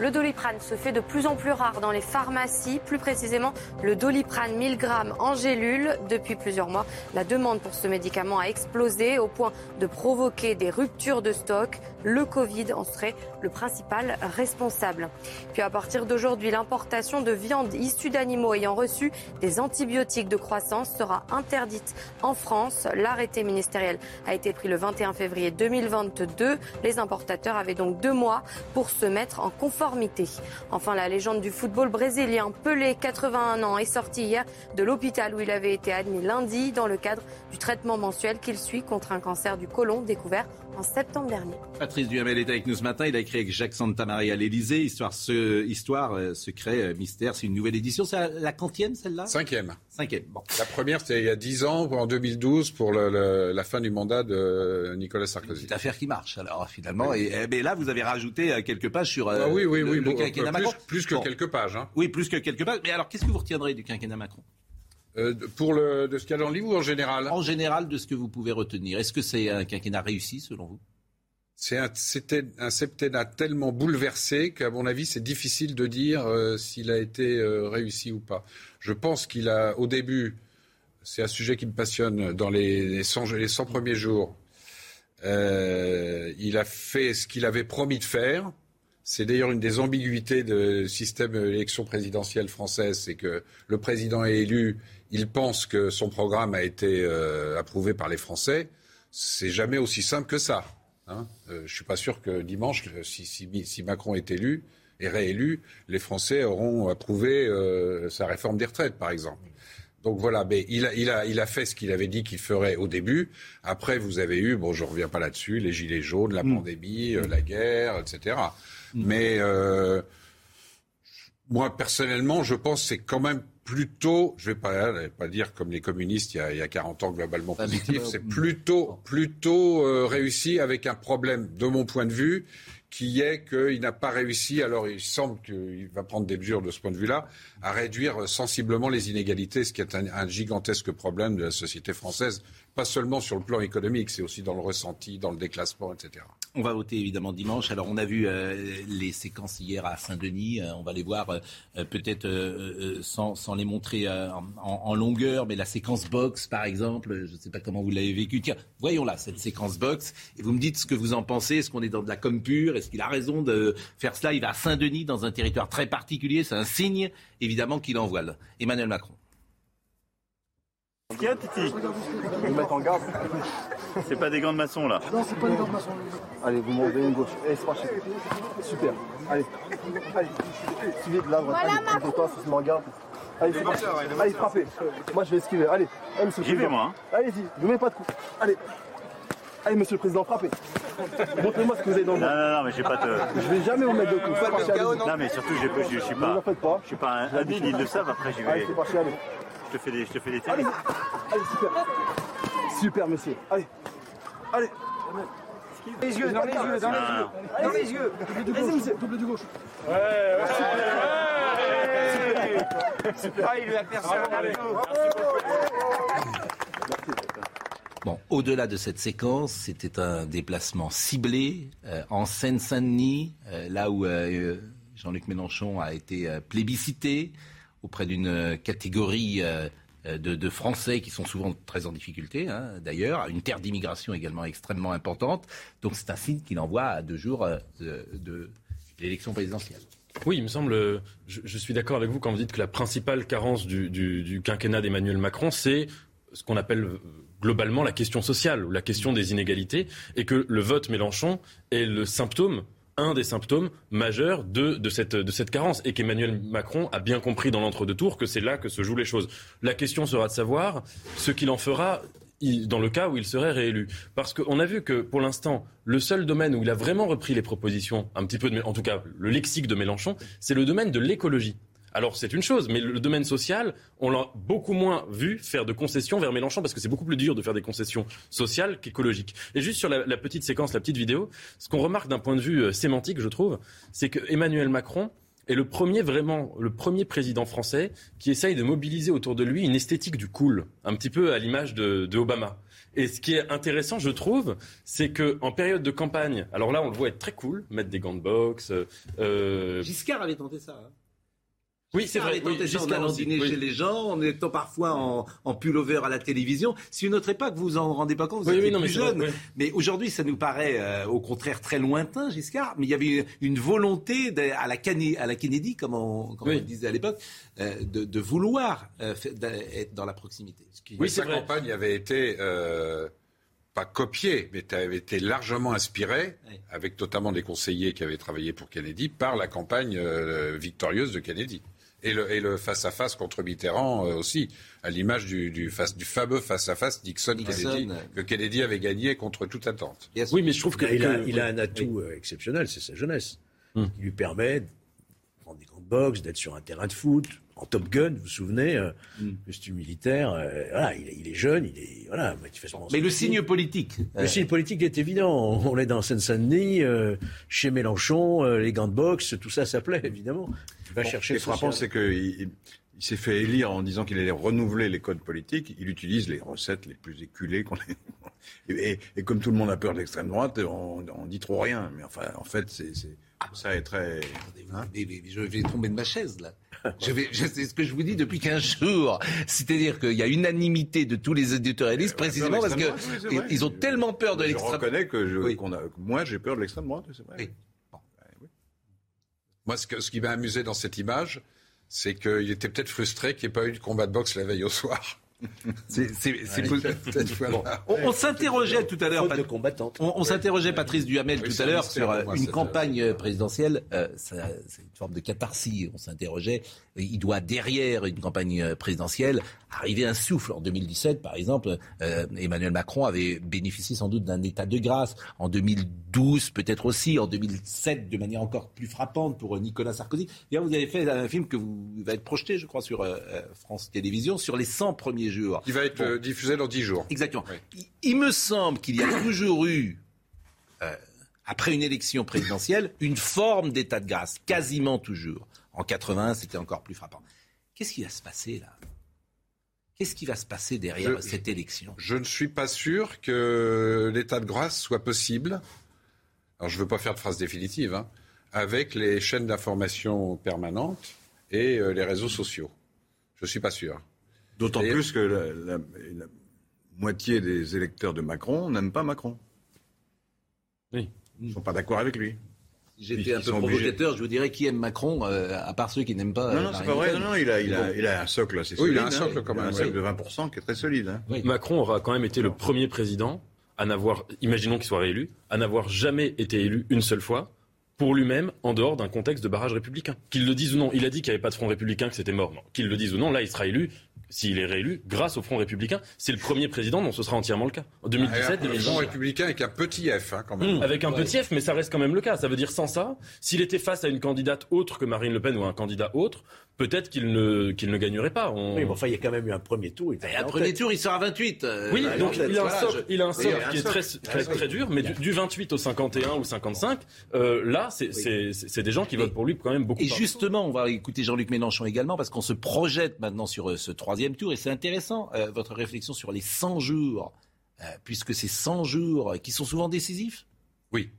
Le doliprane se fait de plus en plus rare dans les pharmacies, plus précisément le doliprane 1000 grammes en gélule. Depuis plusieurs mois, la demande pour ce médicament a explosé au point de provoquer des ruptures de stock. Le Covid en serait le principal responsable. Puis à partir d'aujourd'hui, l'importation de viande issue d'animaux ayant reçu des antibiotiques de croissance sera interdite en France. L'arrêté ministériel a été pris le 21 février 2022. Les importateurs avaient donc deux mois pour se mettre en conformité. Enfin, la légende du football brésilien Pelé, 81 ans, est sorti hier de l'hôpital où il avait été admis lundi dans le cadre du traitement mensuel qu'il suit contre un cancer du côlon découvert en septembre dernier. Patrice Duhamel est avec nous ce matin. Il a écrit avec Jacques Santamaria à l'Elysée, Histoire, ce, histoire euh, secret, euh, mystère. C'est une nouvelle édition. C'est la, quantième, celle-là? Cinquième. Cinquième. Bon. La première, c'était il y a 10 ans, en 2012, pour le- le- la fin du mandat de Nicolas Sarkozy. Une affaire qui marche, alors, finalement. Et, eh, mais là, vous avez rajouté euh, quelques pages sur euh, Ah oui, oui, le, oui. le bon, quinquennat plus, Macron. plus que Bon. quelques pages. Hein. Oui, plus que quelques pages. Mais alors, qu'est-ce que vous retiendrez du quinquennat Macron? Euh, pour le, de ce qu'il y a dans le livre ou en général? En général, de ce que vous pouvez retenir. Est-ce que c'est un quinquennat réussi, selon vous? C'est un- C'était un septennat tellement bouleversé qu'à mon avis, c'est difficile de dire euh, s'il a été euh, réussi ou pas. Je pense qu'il a, au début, c'est un sujet qui me passionne, dans les, les 100, les 100 premiers jours, il a fait ce qu'il avait promis de faire. C'est d'ailleurs une des ambiguïtés du système d'élection présidentielle française, c'est que le président est élu, il pense que son programme a été euh, approuvé par les Français. C'est jamais aussi simple que ça. Hein. Euh, je suis pas sûr que dimanche, euh, si, si- si Macron est élu et réélu, les Français auront approuvé euh, sa réforme des retraites, par exemple. Donc voilà, mais il a, il a, il a fait ce qu'il avait dit qu'il ferait au début. Après, vous avez eu, bon, je reviens pas là-dessus, les gilets jaunes, la pandémie, euh, la guerre, etc. Mais euh, Moi, personnellement, je pense que c'est quand même plutôt, je vais pas, pas dire comme les communistes il y a, il y a 40 ans globalement positif, c'est plutôt, plutôt euh, réussi avec un problème, de mon point de vue, qui est qu'il n'a pas réussi, alors il semble qu'il va prendre des mesures de ce point de vue-là, à réduire sensiblement les inégalités, ce qui est un, un gigantesque problème de la société française, pas seulement sur le plan économique, c'est aussi dans le ressenti, dans le déclassement, etc. On va voter évidemment dimanche. Alors on a vu euh, les séquences hier à Saint-Denis. Euh, on va les voir euh, peut-être sans, sans, les montrer en, en, longueur, mais la séquence box par exemple, je ne sais pas comment vous l'avez vécu. Tiens, voyons là cette séquence box et vous me dites ce que vous en pensez. Est-ce qu'on est dans de la com pure? Est-ce qu'il a raison de faire cela? Il va à Saint-Denis dans un territoire très particulier. C'est un signe évidemment qu'il envoie. Emmanuel Macron. Qu'est-ce qu'il y a, Titi Vous mettre en garde. C'est pas des gants de maçon, là. Non, c'est pas des gants de maçon. Allez, vous m'enlevez une gauche. Allez, c'est parti. Super. Allez. Allez. Suivez de là, voilà, allez, toi, si je m'en garde. Allez, c'est parti. Allez, frappez. Moi, je vais esquiver. Allez. Allez, monsieur le J'y vais, moi. Hein. Allez-y, ne mets pas de coup. Allez. Allez, monsieur le président, frappez. Montrez-moi ce que vous avez dans le Non, non, non, mais j'ai pas de. Je vais jamais vous mettre de coup. Non, mais surtout, je suis pas. Ne en faites pas. Je suis pas un habile, ils le savent, après, j'y vais. Allez, c'est parti, allez. Je te fais des, je te fais des Allez, allez, super. Super, monsieur. Allez. Allez. Les yeux, dans les yeux, dans les yeux. Dans les yeux. Double du gauche. Ouais, ouais. Super. Ah, il lui a. Bon, au-delà de cette séquence, c'était un déplacement ciblé euh, en Seine-Saint-Denis, euh, là où euh, Jean-Luc Mélenchon a été plébiscité auprès d'une catégorie de, Français qui sont souvent très en difficulté, hein, d'ailleurs, une terre d'immigration également extrêmement importante. Donc c'est un signe qu'il envoie à deux jours de, l'élection présidentielle. Oui, il me semble, je, suis d'accord avec vous quand vous dites que la principale carence du, du quinquennat d'Emmanuel Macron, c'est ce qu'on appelle globalement la question sociale ou la question des inégalités, et que le vote Mélenchon est le symptôme un des symptômes majeurs de, de, cette, de cette carence et qu'Emmanuel Macron a bien compris dans l'entre-deux tours que c'est là que se jouent les choses. La question sera de savoir ce qu'il en fera dans le cas où il serait réélu. Parce qu'on a vu que, pour l'instant, le seul domaine où il a vraiment repris les propositions, un petit peu, en tout cas le lexique de Mélenchon, c'est le domaine de l'écologie. Alors c'est une chose, mais le domaine social, on l'a beaucoup moins vu faire de concessions vers Mélenchon parce que c'est beaucoup plus dur de faire des concessions sociales qu'écologiques. Et juste sur la, petite séquence, la petite vidéo, ce qu'on remarque d'un point de vue euh, sémantique, je trouve, c'est que Emmanuel Macron est le premier vraiment, le premier président français qui essaye de mobiliser autour de lui une esthétique du cool, un petit peu à l'image de, Obama. Et ce qui est intéressant, je trouve, c'est que en période de campagne, alors là, on le voit être très cool, mettre des gants de boxe. Euh... Giscard avait tenté ça. Hein. Oui, c'est vrai. Oui, en allant dîner chez les gens, en étant parfois en, en pullover à la télévision. Si une autre époque, vous vous en rendez pas compte, vous êtes plus jeune. Mais aujourd'hui, ça nous paraît euh, au contraire très lointain, Giscard. Mais il y avait une, volonté à la, à la Kennedy, comme on, comme on disait à l'époque, euh, de, de, vouloir euh, être dans la proximité. oui, sa campagne avait été pas copiée, mais avait été largement inspirée, avec notamment des conseillers qui avaient travaillé pour Kennedy, par la campagne victorieuse de Kennedy. Et le, face-à-face contre Mitterrand euh, aussi, à l'image du, du, fameux face-à-face Nixon-Kennedy, que Kennedy avait gagné contre toute attente. Oui, mais je trouve qu'il a, il a un atout euh, exceptionnel, c'est sa jeunesse, hum. qui lui permet de prendre des grandes boxe, d'être sur un terrain de foot, en Top Gun, vous vous souvenez, euh, hum. costume militaire, voilà, il, il, est jeune, il est voilà. Mais le signe politique, le signe politique est évident. On est dans Seine-Saint-Denis, chez Mélenchon, les gants de boxe, tout ça, ça plaît évidemment va chercher. Ce qui est frappant, c'est qu'il il, s'est fait élire en disant qu'il allait renouveler les codes politiques. Il utilise les recettes les plus éculées qu'on et, et, comme tout le monde a peur de l'extrême droite, on, on dit trop rien. Mais enfin, en fait, c'est ça est très. Hein je vais tomber de ma chaise là. Je vais, c'est ce que je vous dis depuis 15 jours. C'est-à-dire qu'il y a unanimité de tous les éditorialistes précisément parce qu'ils ils ont tellement peur de l'extrême. droite. Je reconnais que je, a, moi j'ai peur de l'extrême droite, c'est vrai. Moi, ce, ce qui m'a amusé dans cette image, c'est qu'il était peut-être frustré qu'il n'y ait pas eu de combat de boxe la veille au soir. On, s'interrogeait tout à l'heure. On, on s'interrogeait Patrice Duhamel Oui, tout à l'heure sur euh, moi, une campagne euh, présidentielle. Euh, c'est une forme de catharsis. On s'interrogeait. Il doit derrière une campagne présidentielle arriver un souffle. En 2017, par exemple, euh, Emmanuel Macron avait bénéficié sans doute d'un état de grâce. En 2012, peut-être aussi. En 2007, de manière encore plus frappante pour Nicolas Sarkozy. D'ailleurs, vous avez fait un film que vous va être projeté, je crois, sur France Télévisions sur les 100 premiers jours. Qui va être euh, diffusé dans 10 jours. Exactement. Il, il me semble qu'il y a toujours eu, euh, après une élection présidentielle, une forme d'état de grâce, quasiment toujours. En 81, c'était encore plus frappant. Qu'est-ce qui va se passer là? Qu'est-ce qui va se passer derrière Je- cette élection? Je ne suis pas sûr que l'état de grâce soit possible. Alors, je ne veux pas faire de phrase définitive, hein, avec les chaînes d'information permanentes et euh, les réseaux sociaux. Je ne suis pas sûr. D'autant plus que la, la- la moitié des électeurs de Macron n'aiment pas Macron. Oui. Ils ne sont pas d'accord avec lui. Si j'étais un peu obligés. provocateur, je vous dirais qui aime Macron, euh, à part ceux qui n'aiment pas. Non, euh, non, c'est Marine pas vrai. Non, non, il a, il a, il a un socle assez Oui, solide. il a un hein. socle quand même, un socle oui. de 20% qui est très solide. hein. Macron aura quand même été le premier président à n'avoir, imaginons qu'il soit réélu, à n'avoir jamais été élu une seule fois pour lui-même en dehors d'un contexte de barrage républicain. Qu'il le dise ou non, il a dit qu'il n'y avait pas de front républicain, que c'était mort. Qu'il le dise ou non, là il sera élu, s'il est réélu, grâce au front républicain. C'est le premier président dont ce sera entièrement le cas. En 2017, Alors, le 2020. Front républicain avec un petit F, hein, quand même. Mmh, avec un petit F, mais ça reste quand même le cas. Ça veut dire sans ça, s'il était face à une candidate autre que Marine Le Pen ou un candidat autre, peut-être qu'il ne, qu'il ne gagnerait pas. On- Oui, mais enfin, il y a quand même eu un premier tour. il était Et un premier tête. tour, il sera à 28. euh, Oui, bah, donc il a un voilà, socle, je- il a un Oui, socle il a un qui est très, socle. très, très dur, mais du, du 28 au 51 ou 55, euh, là, c'est c'est- c'est- c'est des gens qui votent pour lui quand même beaucoup. Et justement, on va écouter Jean-Luc Mélenchon également, parce qu'on se projette maintenant sur euh, ce troisième tour, et c'est intéressant, euh, votre réflexion sur les 100 jours, euh, puisque ces 100 jours euh, qui sont souvent décisifs? Oui.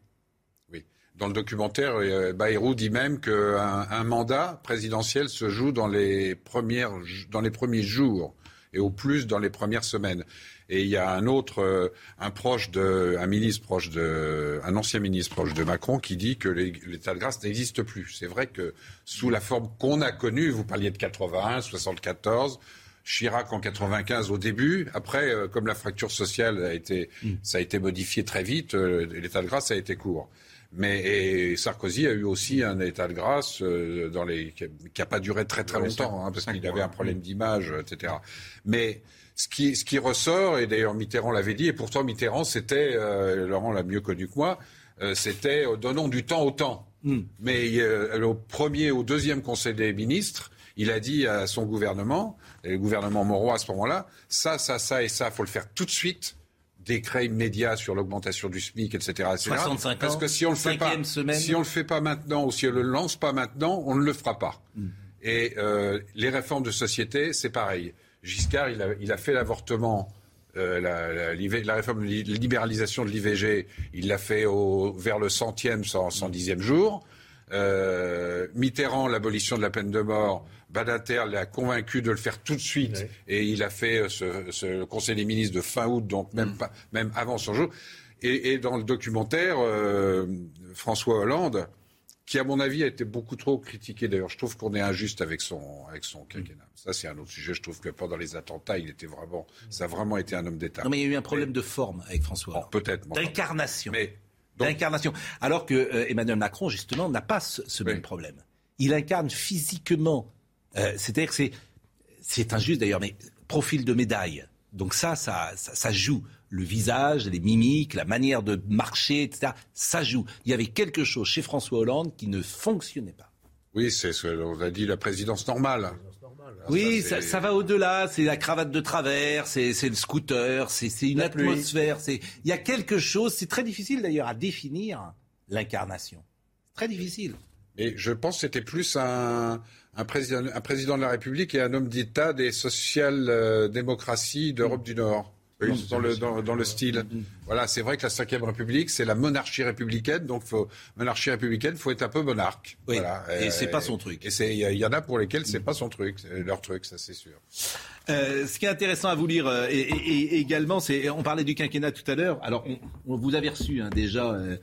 Dans le documentaire, euh, Bayrou dit même qu'un un mandat présidentiel se joue dans les, premières, dans les premiers jours et au plus dans les premières semaines. Et il y a un autre, euh, un proche de, un ministre proche de, un ancien ministre proche de Macron qui dit que l'état de grâce n'existe plus. C'est vrai que sous la forme qu'on a connue, vous parliez de 81, 74, Chirac en 95 au début. Après, euh, comme la fracture sociale a été, ça a été modifié très vite, l'état de grâce a été court. Mais et Sarkozy a eu aussi un état de grâce euh, dans les, qui n'a pas duré très très longtemps, hein, parce qu'il avait un problème d'image, etc. Mais ce qui, ce qui ressort, et d'ailleurs Mitterrand l'avait dit, et pourtant Mitterrand, c'était, euh, Laurent l'a mieux connu que moi, euh, c'était euh, donnons du temps au temps. Mais euh, au premier, au deuxième Conseil des ministres, il a dit à son gouvernement, et le gouvernement Moreau à ce moment-là, ça, ça, ça et ça, faut le faire tout de suite. Décret immédiat sur l'augmentation du SMIC, etc. etc. 65 Parce ans, que si on le fait pas, semaine. si on le fait pas maintenant ou si on le lance pas maintenant, on ne le fera pas. Hmm. Et euh, les réformes de société, c'est pareil. Giscard, il a, il a fait l'avortement, euh, la, la- l'IV la réforme de li- libéralisation de l'IVG, il l'a fait au, vers le centième, cent, cent dixième jour. Euh, Mitterrand, l'abolition de la peine de mort, Badater l'a convaincu de le faire tout de suite et il a fait euh, ce, Conseil des ministres de fin août, donc même, pas, même avant son jour. Et, et dans le documentaire, euh, François Hollande, qui à mon avis a été beaucoup trop critiqué. D'ailleurs, je trouve qu'on est injuste avec son avec son quinquennat. Ça, c'est un autre sujet. Je trouve que pendant les attentats, il était vraiment, ça a vraiment été un homme d'État. Non, mais il y a eu un problème de forme avec François Hollande. Peut-être. mais enfin, D'incarnation. Mais D'incarnation. Alors que euh, Emmanuel Macron, justement, n'a pas ce, ce même problème. Il incarne physiquement. Euh, C'est-à-dire que c'est, injuste d'ailleurs, mais profil de médaille. Donc ça, ça, ça, ça joue. Le visage, les mimiques, la manière de marcher, etc. Ça joue. Il y avait quelque chose chez François Hollande qui ne fonctionnait pas. oui, c'est ce on a dit la présidence normale. Oui, ça, ça, c'est- ça va au-delà. C'est la cravate de travers, c'est le scooter, c'est une La atmosphère. C'est il y a quelque chose. C'est très difficile d'ailleurs à définir l'incarnation. Très difficile. Et je pense que c'était plus un, un, président, un président de la République et un homme d'État des social-démocraties d'Europe du Nord. Dans, le, dans, dans le style. Voilà, c'est vrai que la Ve République, c'est la monarchie républicaine. Donc, faut, monarchie républicaine, faut être un peu monarque. Oui, Voilà. et c'est pas son truc. Et il y, il en a pour lesquels c'est pas son truc, leur truc, ça c'est sûr. Euh, ce qui est intéressant à vous lire euh, et, et- et également, c'est on parlait du quinquennat tout à l'heure. Alors, on, on vous avez reçu hein, déjà euh,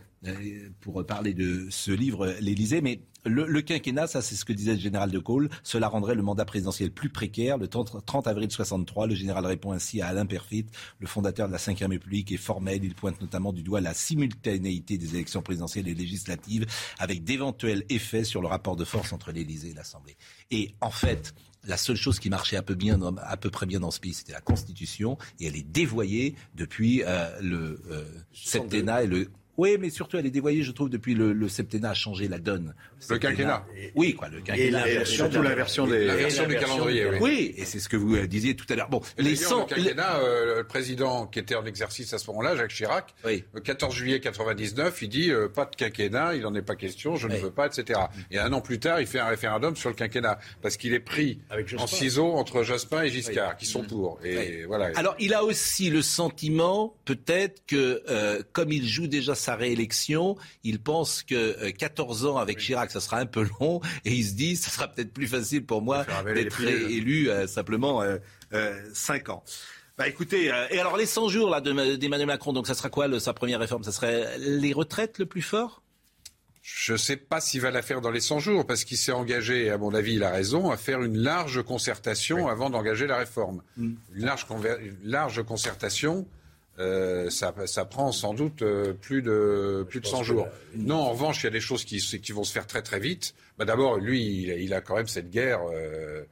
pour parler de ce livre, l'Élysée. Mais le, quinquennat, ça c'est ce que disait le général de Gaulle, cela rendrait le mandat présidentiel plus précaire. Le 30, avril 63, le général répond ainsi à Alain Perfit, le fondateur de la Ve République, est formel. Il pointe notamment du doigt la simultanéité des élections présidentielles et législatives, avec d'éventuels effets sur le rapport de force entre l'Élysée et l'Assemblée. Et en fait, la seule chose qui marchait un peu bien, à peu près bien dans ce pays, c'était la Constitution, et elle est dévoyée depuis euh, le euh, septennat et le oui, mais surtout, elle est dévoyée, je trouve, depuis le, le septennat a changé la donne. Le quinquennat. Oui, quoi, le quinquennat. Et surtout la version, des, la version du calendrier, oui. Oui, et c'est ce que vous euh, disiez tout à l'heure. Bon, les 100... Le quinquennat, euh, le président qui était en exercice à ce moment-là, Jacques Chirac, le 14 juillet 99, il dit euh, pas de quinquennat, il n'en est pas question, je ne veux pas, etc. Et un an plus tard, il fait un référendum sur le quinquennat parce qu'il est pris en ciseaux entre Jospin et Giscard, qui sont pour. Et voilà. Alors, il a aussi le sentiment, peut-être que comme il joue déjà sa réélection, il pense que 14 euh, ans avec Chirac, ça sera un peu long, et il se dit, ça sera peut-être plus facile pour moi d'être élu euh, simplement 5 euh, ans. Bah écoutez, et alors les 100 jours là d'Emmanuel Macron, donc ça sera quoi sa première réforme? Ça serait les retraites le plus fort? Je ne sais pas s'il va la faire dans les 100 jours, parce qu'il s'est engagé, à mon avis, il a raison, à faire une large concertation avant d'engager la réforme. Mm. Une, large une large concertation euh, ça, ça, prend sans doute euh, plus de plus de 100 jours. Non, en revanche, il y a des choses qui, qui vont se faire très très vite. Bah, D'abord, lui, il, il, a quand même cette guerre euh,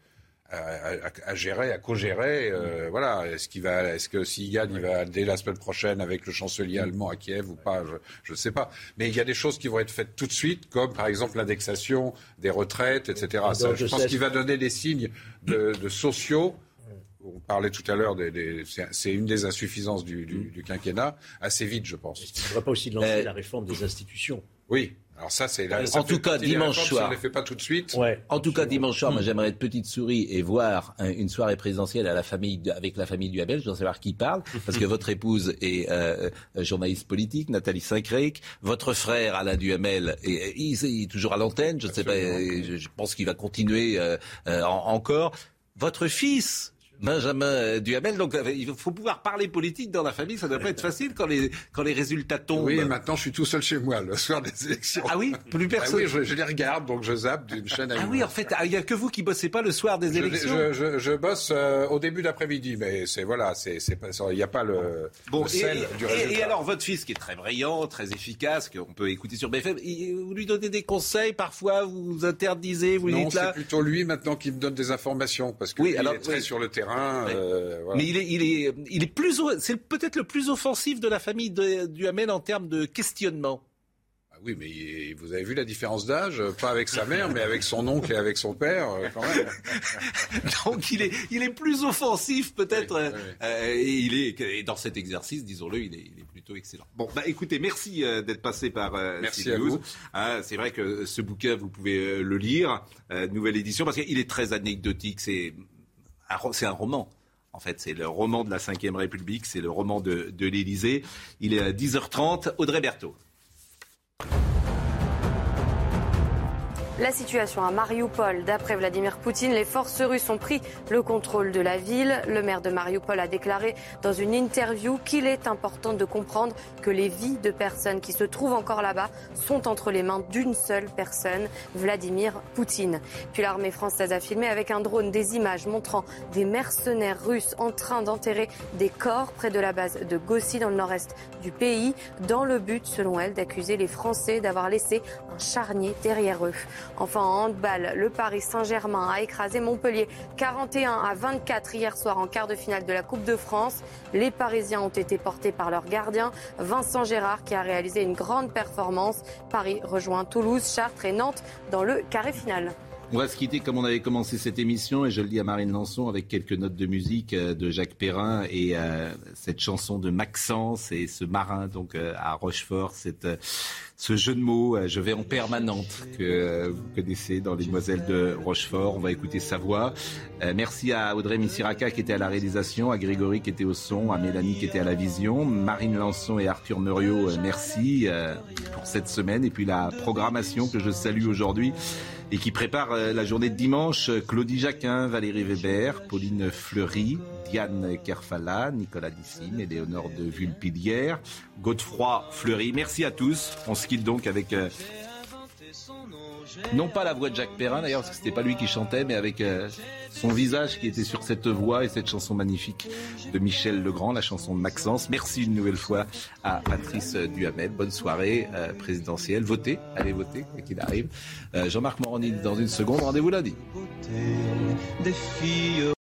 à, à, à, gérer, à co-gérer. Euh, voilà. Est-ce qu'il va, est-ce que s'il gagne, il va dès la semaine prochaine avec le chancelier allemand à Kiev ou pas? Je ne sais pas. Mais il y a des choses qui vont être faites tout de suite, comme par exemple l'indexation des retraites, etc. Ça, je pense qu'il va donner des signes de, de sociaux on parlait tout à l'heure, des, c'est une des insuffisances du, quinquennat, assez vite, je pense. Il ne faudra pas aussi lancer euh, la réforme des institutions. Oui. Alors ça, c'est la, en tout cas dimanche soir. on ne les fait pas tout de suite. en tout cas dimanche soir, moi j'aimerais être petite souris et voir une soirée présidentielle à la famille avec la famille du Abel. Je veux savoir qui parle parce que votre épouse est euh, journaliste politique, Nathalie Saint-Crèque. Votre frère Alain Duhamel est, il, est toujours à l'antenne. Je ne sais pas. Je, pense qu'il va continuer euh, encore. Votre fils Benjamin Duhamel. Donc euh, il faut pouvoir parler politique dans la famille. Ça ne doit pas être facile quand les, quand les résultats tombent. Oui, maintenant je suis tout seul chez moi le soir des élections. Ah oui Plus ah personne Oui, je, les regarde, donc je zappe d'une chaîne à une Ah oui, en fait, ah, il n'y a que vous qui bossez pas le soir des élections Je, je, bosse euh, au début d'après-midi, mais c'est voilà, c'est il n'y a pas le, bon, sel et, du résultat. Et, alors votre fils qui est très brillant, très efficace, qu'on peut écouter sur BFM, vous lui donnez des conseils parfois, vous vous interdisez, vous non, dites là... c'est plutôt lui maintenant qui me donne des informations, parce que oui, il est très sur le terrain. Euh, mais il est, il est, il est plus, c'est peut-être le plus offensif de la famille de, du Hamel en termes de questionnement. Ah oui, mais vous avez vu la différence d'âge Pas avec sa mère, mais avec son oncle et avec son père, euh, quand même. Donc il est, il est plus offensif peut-être. Euh, et il est, et dans cet exercice, disons-le, il est, il est, plutôt excellent. Bon, bah écoutez, merci d'être passé par merci à vous. Ah, c'est vrai que ce bouquin, vous pouvez le lire, nouvelle édition, parce qu'il est très anecdotique. C'est, c'est un roman. En fait, c'est le roman de la Ve République, c'est le roman de, l'Élysée. Il est à 10h30. Audrey Berthaud. La situation à Mariupol, d'après Vladimir Poutine, les forces russes ont pris le contrôle de la ville. Le maire de Mariupol a déclaré dans une interview qu'il est important de comprendre que les vies de personnes qui se trouvent encore là-bas sont entre les mains d'une seule personne, Vladimir Poutine. Puis l'armée française a filmé avec un drone des images montrant des mercenaires russes en train d'enterrer des corps près de la base de Gossi dans le nord-est du pays, dans le but, selon elle, d'accuser les Français d'avoir laissé un charnier derrière eux. Enfin, en handball, le Paris Saint-Germain a écrasé Montpellier 41 à 24 hier soir en quart de finale de la Coupe de France. Les Parisiens ont été portés par leur gardien, Vincent Gérard, qui a réalisé une grande performance. Paris rejoint Toulouse, Chartres et Nantes dans le carré final. On va se quitter comme on avait commencé cette émission et je le dis à Marine Lançon avec quelques notes de musique euh, de Jacques Perrin et euh, cette chanson de Maxence et ce marin donc euh, à Rochefort, cette, ce jeu de mots je vais en permanente que vous connaissez dans Les Demoiselles de Rochefort. On va écouter sa voix. merci à Audrey Missiraka qui était à la réalisation, à Grégory qui était au son, à Mélanie qui était à la vision, Marine Lançon et Arthur Muriot, merci pour cette semaine et puis la programmation que je salue aujourd'hui. Et qui prépare euh, la journée de dimanche. Claudie Jacquin, Valérie Weber, Pauline Fleury, Diane Kerfala, Nicolas Dissine, Éléonore de Vulpilière, Godefroy Fleury. Merci à tous. On se quitte donc avec euh, non pas la voix de Jacques Perrin d'ailleurs, parce que c'était pas lui qui chantait, mais avec euh, son visage qui était sur cette voix et cette chanson magnifique de Michel Legrand, la chanson de Maxence. Merci une nouvelle fois à Patrice Duhamel. Bonne soirée euh, présidentielle. Votez, allez voter, quoi qu'il arrive. Euh, Jean-Marc Morandi dans une seconde. Rendez-vous lundi.